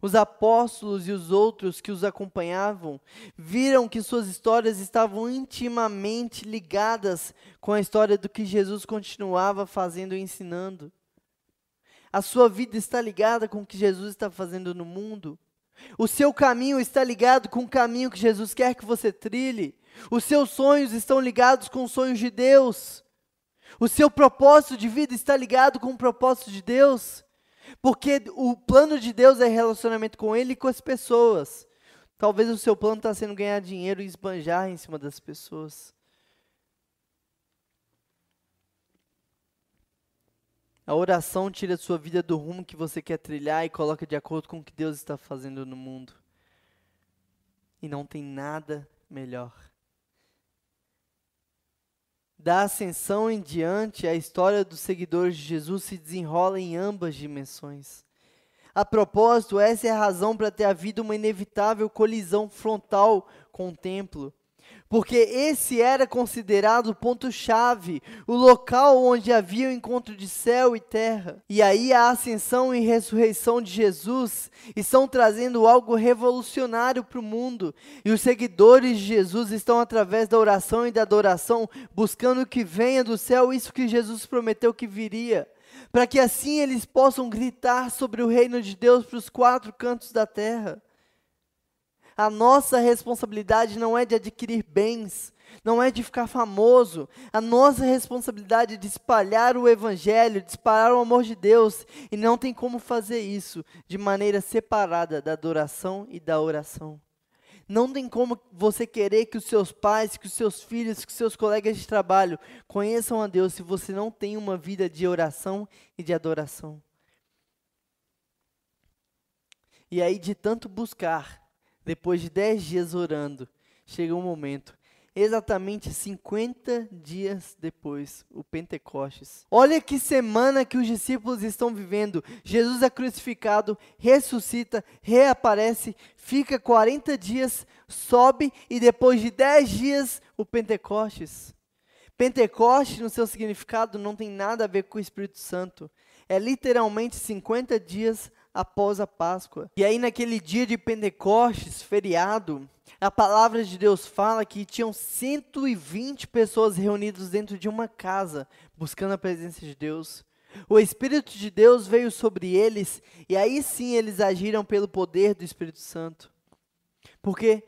Os apóstolos e os outros que os acompanhavam viram que suas histórias estavam intimamente ligadas com a história do que Jesus continuava fazendo e ensinando. A sua vida está ligada com o que Jesus está fazendo no mundo. O seu caminho está ligado com o caminho que Jesus quer que você trilhe. Os seus sonhos estão ligados com os sonhos de Deus. O seu propósito de vida está ligado com o propósito de Deus. Porque o plano de Deus é relacionamento com Ele e com as pessoas. Talvez o seu plano está sendo ganhar dinheiro e esbanjar em cima das pessoas. A oração tira a sua vida do rumo que você quer trilhar e coloca de acordo com o que Deus está fazendo no mundo. E não tem nada melhor. Da ascensão em diante, a história dos seguidores de Jesus se desenrola em ambas dimensões. A propósito, essa é a razão para ter havido uma inevitável colisão frontal com o templo porque esse era considerado o ponto-chave, o local onde havia o encontro de céu e terra. E aí a ascensão e ressurreição de Jesus estão trazendo algo revolucionário para o mundo. E os seguidores de Jesus estão, através da oração e da adoração, buscando que venha do céu isso que Jesus prometeu que viria. Para que assim eles possam gritar sobre o reino de Deus para os quatro cantos da terra. A nossa responsabilidade não é de adquirir bens, não é de ficar famoso. A nossa responsabilidade é de espalhar o Evangelho, de espalhar o amor de Deus. E não tem como fazer isso de maneira separada da adoração e da oração. Não tem como você querer que os seus pais, que os seus filhos, que os seus colegas de trabalho conheçam a Deus se você não tem uma vida de oração e de adoração. E aí, de tanto buscar, depois de dez dias orando, chega um momento, exatamente 50 dias depois, o Pentecostes. Olha que semana que os discípulos estão vivendo. Jesus é crucificado, ressuscita, reaparece, fica 40 dias, sobe e depois de 10 dias, o Pentecostes. Pentecostes, no seu significado, não tem nada a ver com o Espírito Santo. É literalmente 50 dias após a Páscoa. E aí, naquele dia de Pentecostes, feriado, a palavra de Deus fala que tinham 120 pessoas reunidas dentro de uma casa, buscando a presença de Deus. O Espírito de Deus veio sobre eles, e aí sim eles agiram pelo poder do Espírito Santo. Porque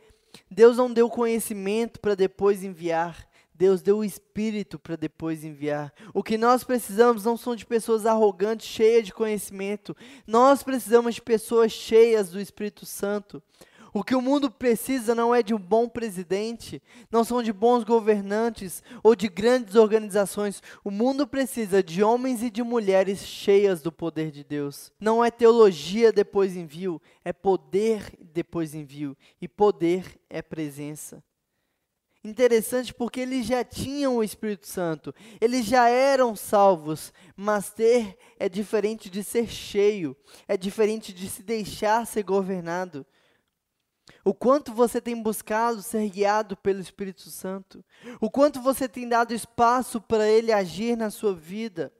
Deus não deu conhecimento para depois enviar, Deus deu o Espírito para depois enviar. O que nós precisamos não são de pessoas arrogantes, cheias de conhecimento. Nós precisamos de pessoas cheias do Espírito Santo. O que o mundo precisa não é de um bom presidente, não são de bons governantes ou de grandes organizações. O mundo precisa de homens e de mulheres cheias do poder de Deus. Não é teologia depois envio, é poder depois envio. E poder é presença. Interessante porque eles já tinham o Espírito Santo, eles já eram salvos, mas ter é diferente de ser cheio, é diferente de se deixar ser governado. O quanto você tem buscado ser guiado pelo Espírito Santo, o quanto você tem dado espaço para ele agir na sua vida.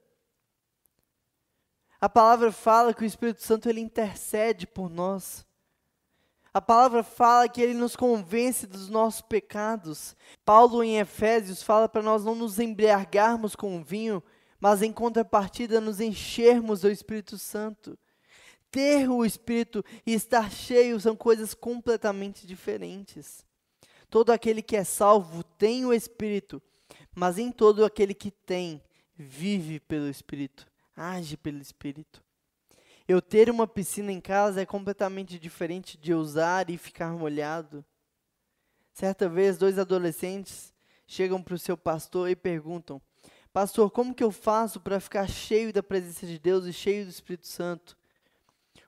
A palavra fala que o Espírito Santo ele intercede por nós. A palavra fala que ele nos convence dos nossos pecados. Paulo em Efésios fala para nós não nos embriagarmos com vinho, mas em contrapartida nos enchermos do Espírito Santo. Ter o Espírito e estar cheio são coisas completamente diferentes. Todo aquele que é salvo tem o Espírito, mas nem todo aquele que tem vive pelo Espírito, age pelo Espírito. Eu ter uma piscina em casa é completamente diferente de usar e ficar molhado. Certa vez, dois adolescentes chegam para o seu pastor e perguntam: Pastor, como que eu faço para ficar cheio da presença de Deus e cheio do Espírito Santo?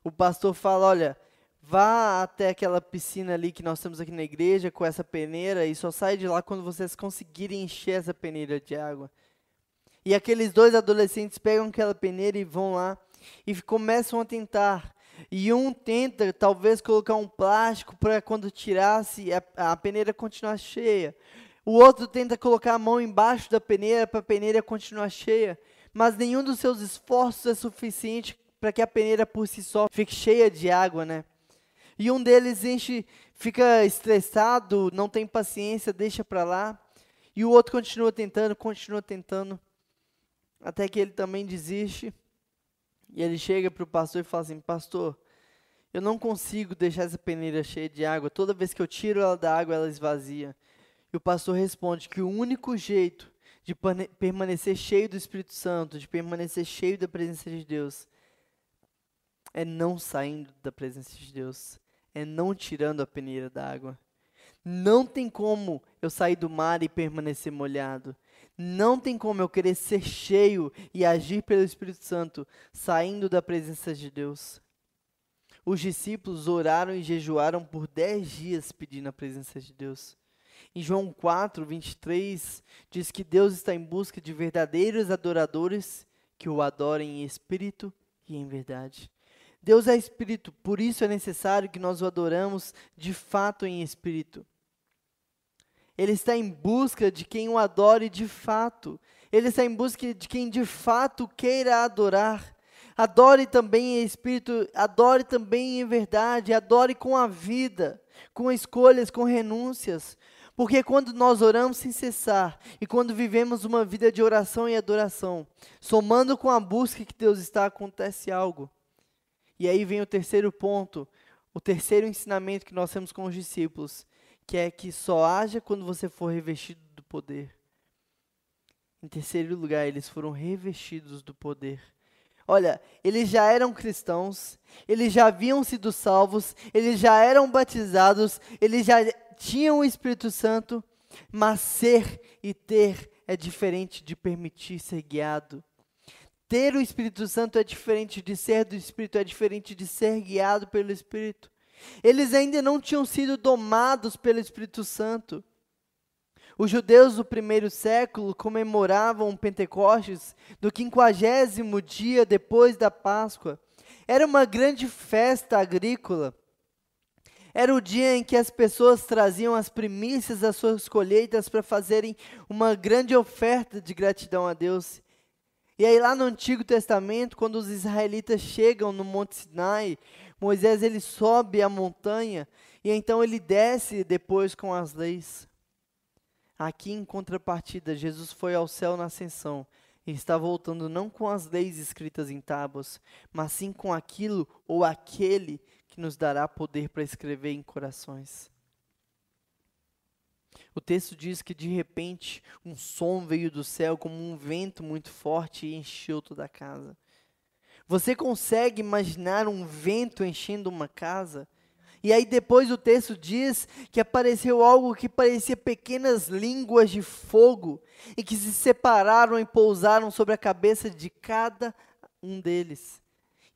O pastor fala: Olha, vá até aquela piscina ali que nós temos aqui na igreja com essa peneira e só sai de lá quando vocês conseguirem encher essa peneira de água. E aqueles dois adolescentes pegam aquela peneira e vão lá e começam a tentar. E um tenta, talvez, colocar um plástico para quando tirasse a, a peneira continuar cheia. O outro tenta colocar a mão embaixo da peneira para a peneira continuar cheia. Mas nenhum dos seus esforços é suficiente para que a peneira por si só fique cheia de água, né? E um deles enche, fica estressado, não tem paciência, deixa para lá. E o outro continua tentando, continua tentando, até que ele também desiste. E ele chega para o pastor e fala assim: Pastor, eu não consigo deixar essa peneira cheia de água. Toda vez que eu tiro ela da água, ela esvazia. E o pastor responde que o único jeito de permanecer cheio do Espírito Santo, de permanecer cheio da presença de Deus, é não saindo da presença de Deus, é não tirando a peneira da água. Não tem como eu sair do mar e permanecer molhado. Não tem como eu querer ser cheio e agir pelo Espírito Santo saindo da presença de Deus. Os discípulos oraram e jejuaram por dez dias pedindo a presença de Deus. Em João 4, 23, diz que Deus está em busca de verdadeiros adoradores que o adorem em espírito e em verdade. Deus é espírito, por isso é necessário que nós o adoramos de fato em espírito. Ele está em busca de quem o adore de fato. Ele está em busca de quem de fato queira adorar. Adore também em espírito, adore também em verdade, adore com a vida, com escolhas, com renúncias. Porque quando nós oramos sem cessar e quando vivemos uma vida de oração e adoração, somando com a busca que Deus está, acontece algo. E aí vem o terceiro ponto, o terceiro ensinamento que nós temos com os discípulos, que é que só haja quando você for revestido do poder. Em terceiro lugar, eles foram revestidos do poder. Olha, eles já eram cristãos, eles já haviam sido salvos, eles já eram batizados, eles já tinham o Espírito Santo, mas ser e ter é diferente de permitir ser guiado. Ter o Espírito Santo é diferente de ser do Espírito, é diferente de ser guiado pelo Espírito. Eles ainda não tinham sido domados pelo Espírito Santo. Os judeus do primeiro século comemoravam Pentecostes no quinquagésimo dia depois da Páscoa. Era uma grande festa agrícola. Era o dia em que as pessoas traziam as primícias das suas colheitas para fazerem uma grande oferta de gratidão a Deus. E aí lá no Antigo Testamento, quando os israelitas chegam no Monte Sinai, Moisés ele sobe a montanha e então ele desce depois com as leis. Aqui em contrapartida, Jesus foi ao céu na ascensão e está voltando não com as leis escritas em tábuas, mas sim com aquilo ou aquele que nos dará poder para escrever em corações. O texto diz que de repente um som veio do céu como um vento muito forte e encheu toda a casa. Você consegue imaginar um vento enchendo uma casa? E aí depois o texto diz que apareceu algo que parecia pequenas línguas de fogo e que se separaram e pousaram sobre a cabeça de cada um deles.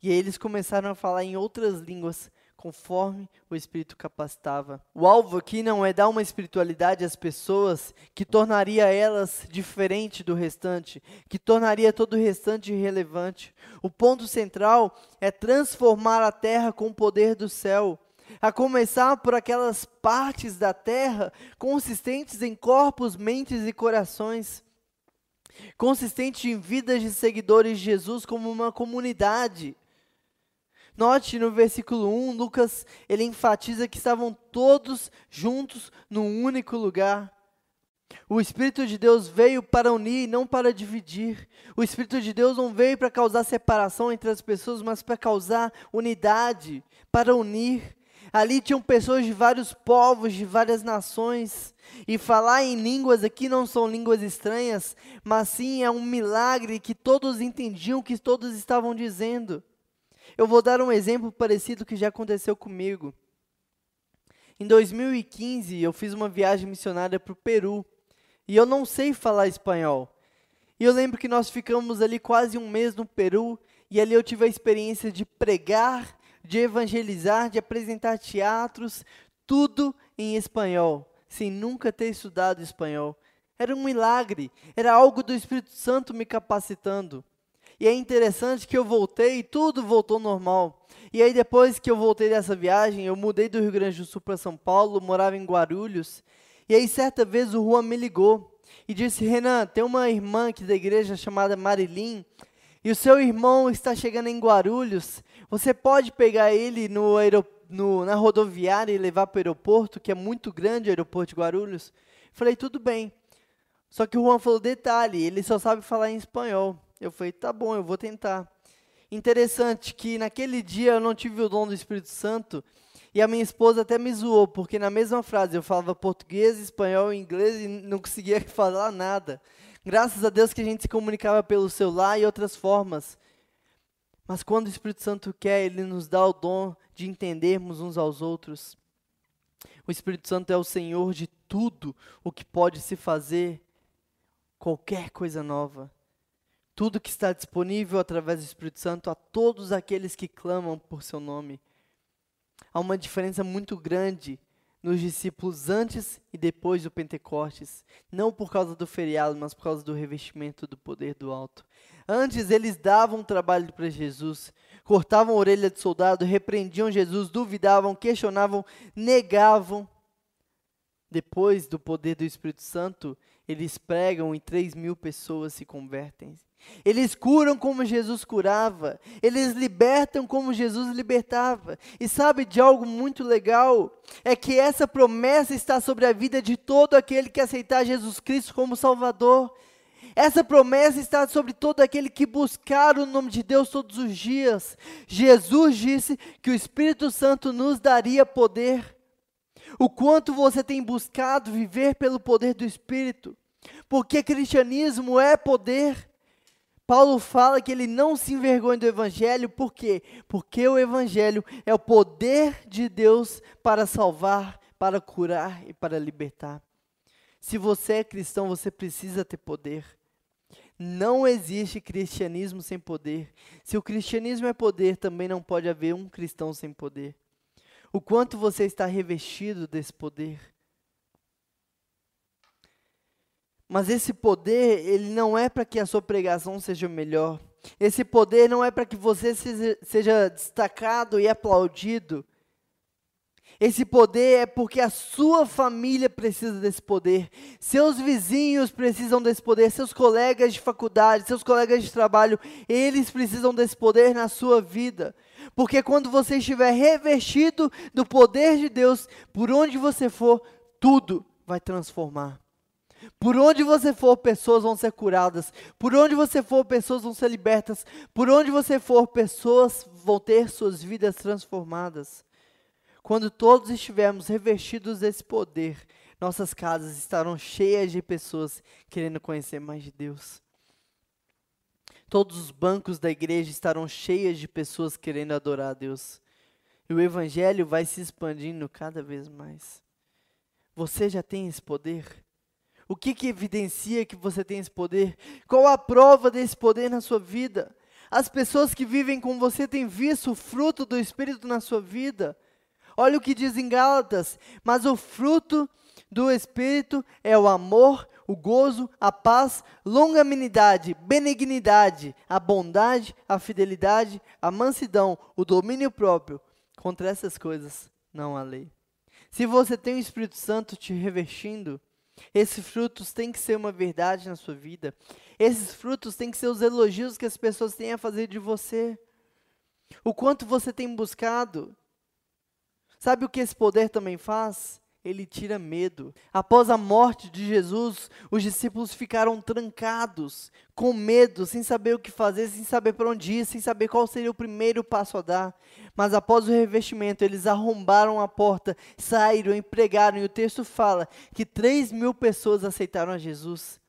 E aí eles começaram a falar em outras línguas conforme o Espírito capacitava. O alvo aqui não é dar uma espiritualidade às pessoas que tornaria elas diferente do restante, que tornaria todo o restante irrelevante. O ponto central é transformar a terra com o poder do céu, a começar por aquelas partes da terra consistentes em corpos, mentes e corações, consistentes em vidas de seguidores de Jesus como uma comunidade Note no versículo 1, Lucas, ele enfatiza que estavam todos juntos num único lugar. O Espírito de Deus veio para unir e não para dividir. O Espírito de Deus não veio para causar separação entre as pessoas, mas para causar unidade, para unir. Ali tinham pessoas de vários povos, de várias nações. E falar em línguas aqui não são línguas estranhas, mas sim é um milagre que todos entendiam o que todos estavam dizendo. Eu vou dar um exemplo parecido que já aconteceu comigo. Em 2015, eu fiz uma viagem missionária para o Peru e eu não sei falar espanhol. E eu lembro que nós ficamos ali quase um mês no Peru e ali eu tive a experiência de pregar, de evangelizar, de apresentar teatros, tudo em espanhol, sem nunca ter estudado espanhol. Era um milagre, era algo do Espírito Santo me capacitando. E é interessante que eu voltei e tudo voltou normal. E aí depois que eu voltei dessa viagem, eu mudei do Rio Grande do Sul para São Paulo, morava em Guarulhos. E aí certa vez o Juan me ligou e disse: "Renan, tem uma irmã aqui da igreja chamada Marilyn, e o seu irmão está chegando em Guarulhos. Você pode pegar ele no, no na rodoviária e levar para o aeroporto, que é muito grande o aeroporto de Guarulhos?" Falei: "Tudo bem." Só que o Juan falou detalhe, ele só sabe falar em espanhol. Eu falei, tá bom, eu vou tentar. Interessante que naquele dia eu não tive o dom do Espírito Santo e a minha esposa até me zoou, porque na mesma frase eu falava português, espanhol e inglês e não conseguia falar nada. Graças a Deus que a gente se comunicava pelo celular e outras formas. Mas quando o Espírito Santo quer, ele nos dá o dom de entendermos uns aos outros. O Espírito Santo é o Senhor de tudo o que pode se fazer, qualquer coisa nova. Tudo que está disponível através do Espírito Santo a todos aqueles que clamam por seu nome. Há uma diferença muito grande nos discípulos antes e depois do Pentecostes, não por causa do feriado, mas por causa do revestimento do poder do alto. Antes eles davam trabalho para Jesus, cortavam a orelha de soldado, repreendiam Jesus, duvidavam, questionavam, negavam. Depois do poder do Espírito Santo, eles pregam e três mil pessoas se convertem. Eles curam como Jesus curava. Eles libertam como Jesus libertava. E sabe de algo muito legal? É que essa promessa está sobre a vida de todo aquele que aceitar Jesus Cristo como Salvador. Essa promessa está sobre todo aquele que buscar o nome de Deus todos os dias. Jesus disse que o Espírito Santo nos daria poder. O quanto você tem buscado viver pelo poder do Espírito? Porque cristianismo é poder. Paulo fala que ele não se envergonha do Evangelho, por quê? Porque o Evangelho é o poder de Deus para salvar, para curar e para libertar. Se você é cristão, você precisa ter poder. Não existe cristianismo sem poder. Se o cristianismo é poder, também não pode haver um cristão sem poder. O quanto você está revestido desse poder. Mas esse poder, ele não é para que a sua pregação seja melhor. Esse poder não é para que você seja destacado e aplaudido. Esse poder é porque a sua família precisa desse poder, seus vizinhos precisam desse poder, seus colegas de faculdade, seus colegas de trabalho, eles precisam desse poder na sua vida. Porque quando você estiver revestido do poder de Deus, por onde você for, tudo vai transformar. Por onde você for, pessoas vão ser curadas. Por onde você for, pessoas vão ser libertas. Por onde você for, pessoas vão ter suas vidas transformadas. Quando todos estivermos revestidos desse poder, nossas casas estarão cheias de pessoas querendo conhecer mais de Deus. Todos os bancos da igreja estarão cheios de pessoas querendo adorar a Deus. E o evangelho vai se expandindo cada vez mais. Você já tem esse poder? O que, que evidencia que você tem esse poder? Qual a prova desse poder na sua vida? As pessoas que vivem com você têm visto o fruto do Espírito na sua vida. Olha o que diz em Gálatas: mas o fruto do Espírito é o amor, o gozo, a paz, longanimidade, benignidade, a bondade, a fidelidade, a mansidão, o domínio próprio. Contra essas coisas não há lei. Se você tem o Espírito Santo te revestindo, esses frutos têm que ser uma verdade na sua vida. Esses frutos têm que ser os elogios que as pessoas têm a fazer de você. O quanto você tem buscado. Sabe o que esse poder também faz? Ele tira medo. Após a morte de Jesus, os discípulos ficaram trancados, com medo, sem saber o que fazer, sem saber para onde ir, sem saber qual seria o primeiro passo a dar. Mas após o revestimento, eles arrombaram a porta, saíram e pregaram, e o texto fala que 3 mil pessoas aceitaram a Jesus.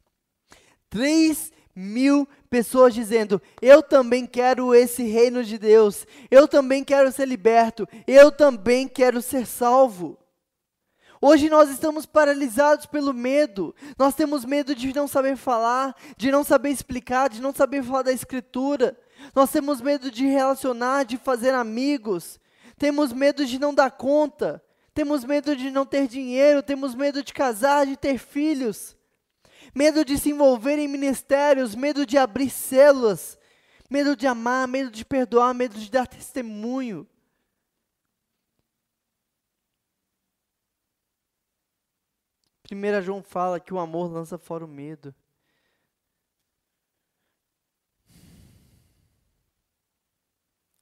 3 mil pessoas dizendo: Eu também quero esse reino de Deus, eu também quero ser liberto, eu também quero ser salvo. Hoje nós estamos paralisados pelo medo. Nós temos medo de não saber falar, de não saber explicar, de não saber falar da escritura. Nós temos medo de relacionar, de fazer amigos. Temos medo de não dar conta. Temos medo de não ter dinheiro, temos medo de casar, de ter filhos. Medo de se envolver em ministérios, medo de abrir células, medo de amar, medo de perdoar, medo de dar testemunho. 1 João fala que o amor lança fora o medo.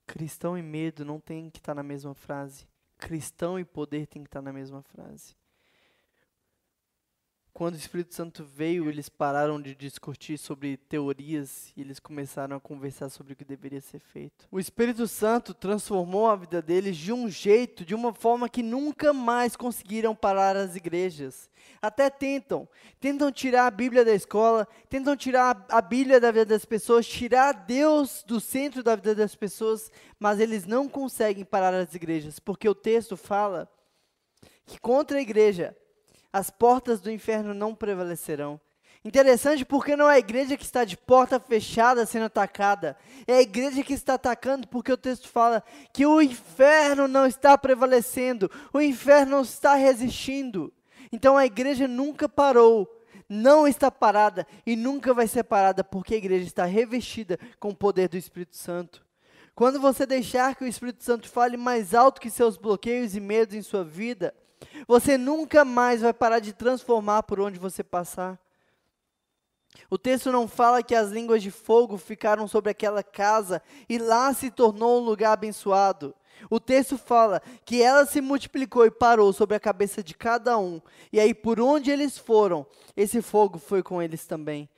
Cristão e medo não tem que estar na mesma frase. Cristão e poder tem que estar na mesma frase. Quando o Espírito Santo veio, eles pararam de discutir sobre teorias e eles começaram a conversar sobre o que deveria ser feito. O Espírito Santo transformou a vida deles de um jeito, de uma forma que nunca mais conseguiram parar as igrejas. Até tentam, tentam tirar a Bíblia da escola, tentam tirar a Bíblia da vida das pessoas, tirar Deus do centro da vida das pessoas, mas eles não conseguem parar as igrejas, porque o texto fala que contra a igreja as portas do inferno não prevalecerão. Interessante porque não é a igreja que está de porta fechada sendo atacada, é a igreja que está atacando, porque o texto fala que o inferno não está prevalecendo, o inferno não está resistindo. Então a igreja nunca parou, não está parada e nunca vai ser parada, porque a igreja está revestida com o poder do Espírito Santo. Quando você deixar que o Espírito Santo fale mais alto que seus bloqueios e medos em sua vida, você nunca mais vai parar de transformar por onde você passar. O texto não fala que as línguas de fogo ficaram sobre aquela casa e lá se tornou um lugar abençoado. O texto fala que ela se multiplicou e parou sobre a cabeça de cada um. E aí, por onde eles foram, esse fogo foi com eles também.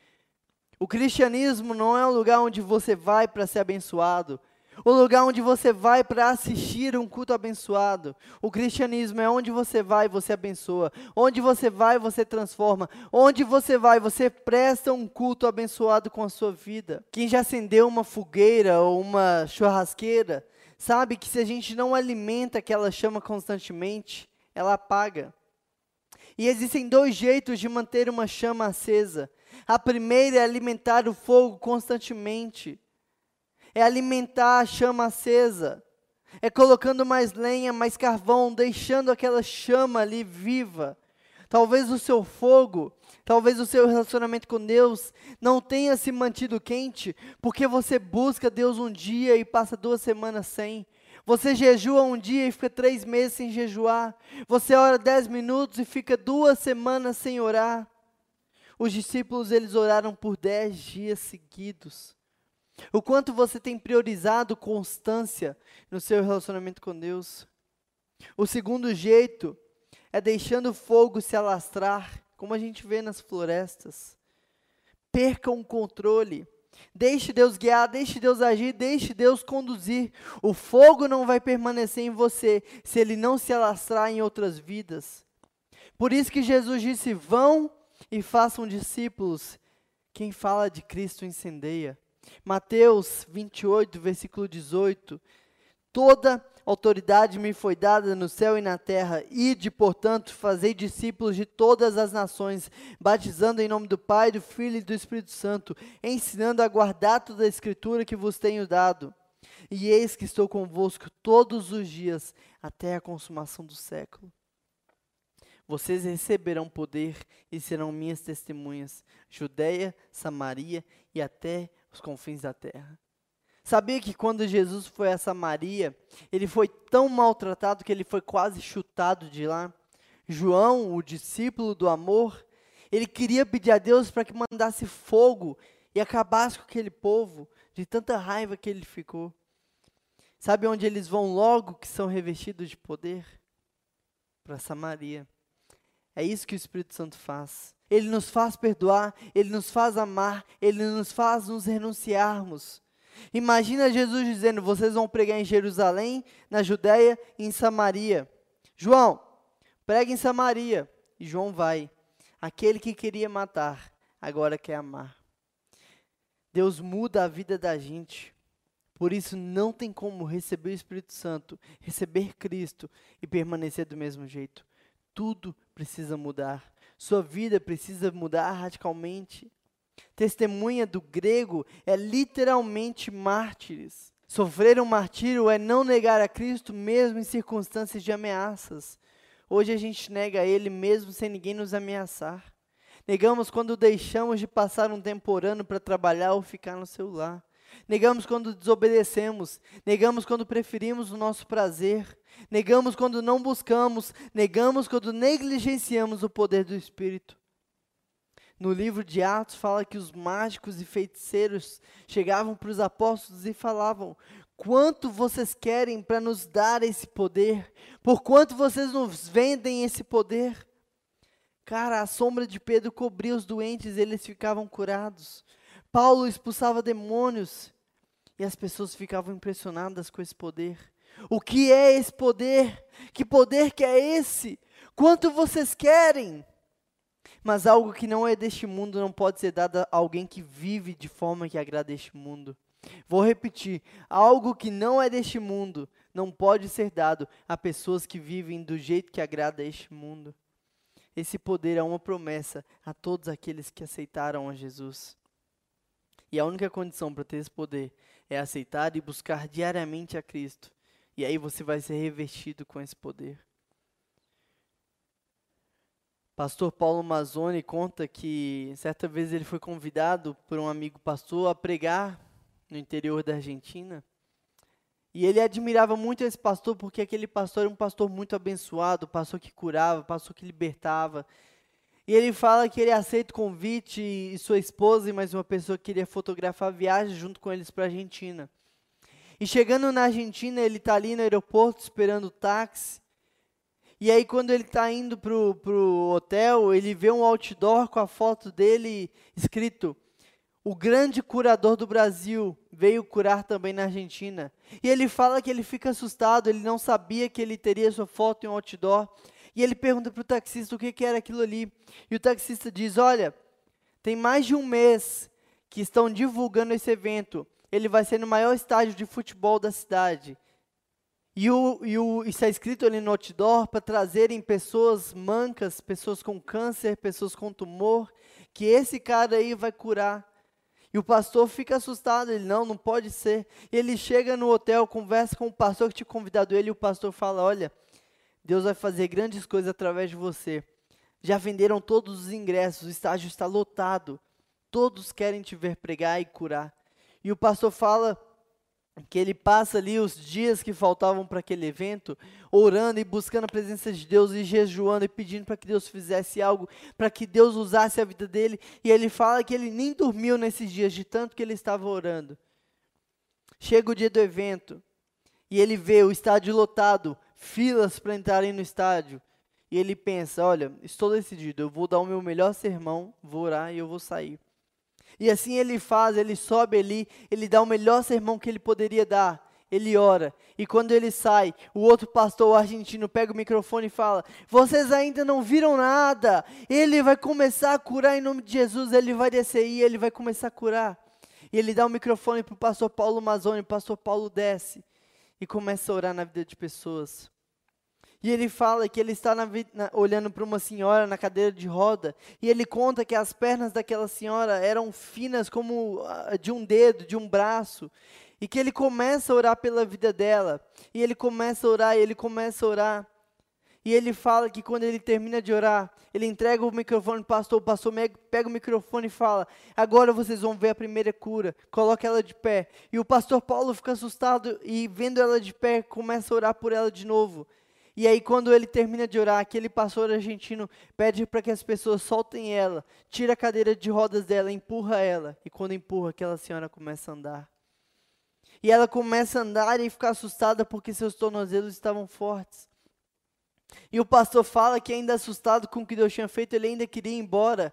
O cristianismo não é um lugar onde você vai para ser abençoado. O lugar onde você vai para assistir um culto abençoado. O cristianismo é onde você vai, você abençoa. Onde você vai, você transforma. Onde você vai, você presta um culto abençoado com a sua vida. Quem já acendeu uma fogueira ou uma churrasqueira, sabe que se a gente não alimenta aquela chama constantemente, ela apaga. E existem dois jeitos de manter uma chama acesa. A primeira é alimentar o fogo constantemente é alimentar a chama acesa, é colocando mais lenha, mais carvão, deixando aquela chama ali viva. Talvez o seu fogo, talvez o seu relacionamento com Deus não tenha se mantido quente, porque você busca Deus um dia e passa duas semanas sem. Você jejua um dia e fica três meses sem jejuar. Você ora dez minutos e fica duas semanas sem orar. Os discípulos eles oraram por dez dias seguidos. O quanto você tem priorizado constância no seu relacionamento com Deus. O segundo jeito é deixando o fogo se alastrar, como a gente vê nas florestas. Perca o controle. Deixe Deus guiar, deixe Deus agir, deixe Deus conduzir. O fogo não vai permanecer em você se ele não se alastrar em outras vidas. Por isso que Jesus disse: Vão e façam discípulos. Quem fala de Cristo incendeia. Mateus 28, versículo 18. Toda autoridade me foi dada no céu e na terra. Ide, portanto, fazei discípulos de todas as nações, batizando em nome do Pai, do Filho e do Espírito Santo, ensinando a guardar toda a escritura que vos tenho dado. E eis que estou convosco todos os dias, até a consumação do século. Vocês receberão poder e serão minhas testemunhas, Judeia, Samaria e até os confins da terra. Sabia que quando Jesus foi a Samaria, ele foi tão maltratado que ele foi quase chutado de lá? João, o discípulo do amor, ele queria pedir a Deus para que mandasse fogo e acabasse com aquele povo, de tanta raiva que ele ficou. Sabe onde eles vão logo que são revestidos de poder? Para Samaria. É isso que o Espírito Santo faz. Ele nos faz perdoar, ele nos faz amar, ele nos faz nos renunciarmos. Imagina Jesus dizendo: Vocês vão pregar em Jerusalém, na Judéia e em Samaria. João, prega em Samaria. E João vai. Aquele que queria matar, agora quer amar. Deus muda a vida da gente. Por isso não tem como receber o Espírito Santo, receber Cristo e permanecer do mesmo jeito. Tudo precisa mudar. Sua vida precisa mudar radicalmente. Testemunha do grego é literalmente mártires. Sofrer um martírio é não negar a Cristo mesmo em circunstâncias de ameaças. Hoje a gente nega Ele mesmo sem ninguém nos ameaçar. Negamos quando deixamos de passar um tempo orando para trabalhar ou ficar no celular. Negamos quando desobedecemos. Negamos quando preferimos o nosso prazer. Negamos quando não buscamos. Negamos quando negligenciamos o poder do Espírito. No livro de Atos fala que os mágicos e feiticeiros chegavam para os apóstolos e falavam: Quanto vocês querem para nos dar esse poder? Por quanto vocês nos vendem esse poder? Cara, a sombra de Pedro cobria os doentes, eles ficavam curados. Paulo expulsava demônios e as pessoas ficavam impressionadas com esse poder. O que é esse poder? Que poder que é esse? Quanto vocês querem? Mas algo que não é deste mundo não pode ser dado a alguém que vive de forma que agrada este mundo. Vou repetir: algo que não é deste mundo não pode ser dado a pessoas que vivem do jeito que agrada este mundo. Esse poder é uma promessa a todos aqueles que aceitaram a Jesus. E a única condição para ter esse poder é aceitar e buscar diariamente a Cristo. E aí você vai ser revestido com esse poder. Pastor Paulo Mazzoni conta que certa vez ele foi convidado por um amigo pastor a pregar no interior da Argentina. E ele admirava muito esse pastor porque aquele pastor era um pastor muito abençoado, pastor que curava, pastor que libertava. E ele fala que ele aceita o convite e sua esposa e mais uma pessoa que queria fotografar a viagem junto com eles para a Argentina. E chegando na Argentina, ele está ali no aeroporto esperando o táxi. E aí, quando ele está indo pro, pro hotel, ele vê um outdoor com a foto dele escrito: O grande curador do Brasil veio curar também na Argentina. E ele fala que ele fica assustado, ele não sabia que ele teria sua foto em um outdoor. E ele pergunta para o taxista o que, que era aquilo ali. E o taxista diz: Olha, tem mais de um mês que estão divulgando esse evento. Ele vai ser no maior estádio de futebol da cidade. E, o, e o, está escrito ali no outdoor para trazerem pessoas mancas, pessoas com câncer, pessoas com tumor, que esse cara aí vai curar. E o pastor fica assustado, ele não, não pode ser. Ele chega no hotel, conversa com o pastor que tinha convidado ele, e o pastor fala: Olha, Deus vai fazer grandes coisas através de você. Já venderam todos os ingressos, o estágio está lotado. Todos querem te ver pregar e curar. E o pastor fala que ele passa ali os dias que faltavam para aquele evento, orando e buscando a presença de Deus e jejuando e pedindo para que Deus fizesse algo, para que Deus usasse a vida dele. E ele fala que ele nem dormiu nesses dias de tanto que ele estava orando. Chega o dia do evento e ele vê o estádio lotado, filas para entrarem no estádio. E ele pensa: olha, estou decidido, eu vou dar o meu melhor sermão, vou orar e eu vou sair. E assim ele faz, ele sobe ali, ele dá o melhor sermão que ele poderia dar. Ele ora. E quando ele sai, o outro pastor argentino pega o microfone e fala: Vocês ainda não viram nada. Ele vai começar a curar em nome de Jesus. Ele vai descer e ele vai começar a curar. E ele dá o microfone para o pastor Paulo Mazzoni. O pastor Paulo desce. E começa a orar na vida de pessoas. E ele fala que ele está na, na, olhando para uma senhora na cadeira de roda, e ele conta que as pernas daquela senhora eram finas como uh, de um dedo, de um braço, e que ele começa a orar pela vida dela, e ele começa a orar, e ele começa a orar. E ele fala que quando ele termina de orar, ele entrega o microfone para o pastor, o pastor pega o microfone e fala: Agora vocês vão ver a primeira cura, coloca ela de pé. E o pastor Paulo fica assustado e, vendo ela de pé, começa a orar por ela de novo. E aí, quando ele termina de orar, aquele pastor argentino pede para que as pessoas soltem ela, tira a cadeira de rodas dela, empurra ela. E quando empurra, aquela senhora começa a andar. E ela começa a andar e ficar assustada porque seus tornozelos estavam fortes. E o pastor fala que, ainda assustado com o que Deus tinha feito, ele ainda queria ir embora.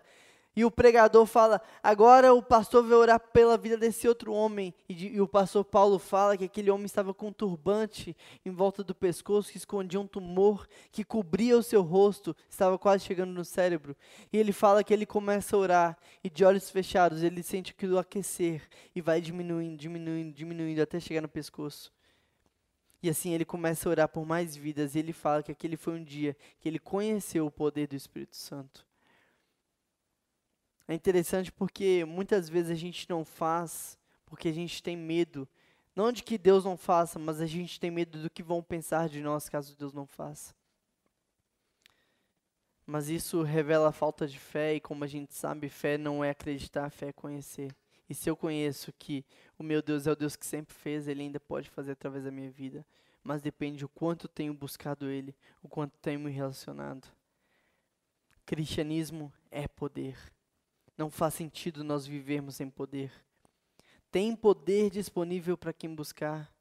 E o pregador fala: agora o pastor vai orar pela vida desse outro homem. E, de, e, o pastor Paulo fala que aquele homem estava com um turbante em volta do pescoço que escondia um tumor que cobria o seu rosto, estava quase chegando no cérebro. E ele fala que ele começa a orar e de olhos fechados ele sente aquilo aquecer e vai diminuindo, diminuindo, diminuindo até chegar no pescoço. E assim ele começa a orar por mais vidas e ele fala que aquele foi um dia que ele conheceu o poder do Espírito Santo. É interessante porque muitas vezes a gente não faz porque a gente tem medo. Não de que Deus não faça, mas a gente tem medo do que vão pensar de nós caso Deus não faça. Mas isso revela a falta de fé, e como a gente sabe, fé não é acreditar, fé é conhecer. E se eu conheço que o meu Deus é o Deus que sempre fez, Ele ainda pode fazer através da minha vida. Mas depende o quanto tenho buscado Ele, o quanto tenho me relacionado. Cristianismo é poder. Não faz sentido nós vivermos sem poder. Tem poder disponível para quem buscar.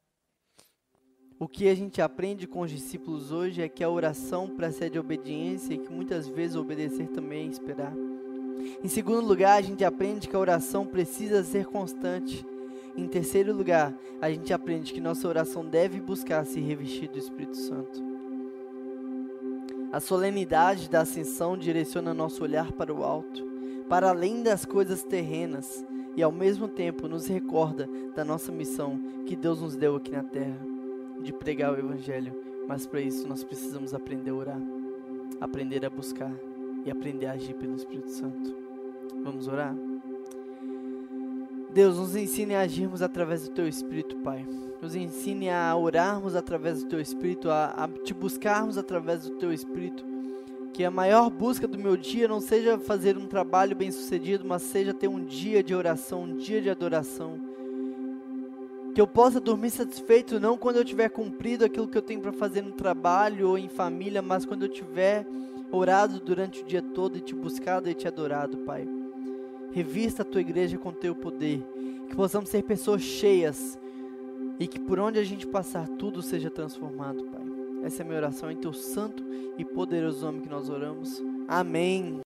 O que a gente aprende com os discípulos hoje é que a oração precede a obediência e que muitas vezes obedecer também é esperar. Em segundo lugar, a gente aprende que a oração precisa ser constante. Em terceiro lugar, a gente aprende que nossa oração deve buscar se revestir do Espírito Santo. A solenidade da ascensão direciona nosso olhar para o alto para além das coisas terrenas e ao mesmo tempo nos recorda da nossa missão que Deus nos deu aqui na terra, de pregar o Evangelho. Mas para isso nós precisamos aprender a orar, aprender a buscar e aprender a agir pelo Espírito Santo. Vamos orar? Deus, nos ensine a agirmos através do Teu Espírito, Pai. Nos ensine a orarmos através do Teu Espírito, a, a te buscarmos através do Teu Espírito que a maior busca do meu dia não seja fazer um trabalho bem sucedido, mas seja ter um dia de oração, um dia de adoração. Que eu possa dormir satisfeito não quando eu tiver cumprido aquilo que eu tenho para fazer no trabalho ou em família, mas quando eu tiver orado durante o dia todo e te buscado e te adorado, Pai. Revista a tua igreja com teu poder, que possamos ser pessoas cheias e que por onde a gente passar tudo seja transformado, Pai. Essa é a minha oração em teu santo e poderoso nome que nós oramos. Amém.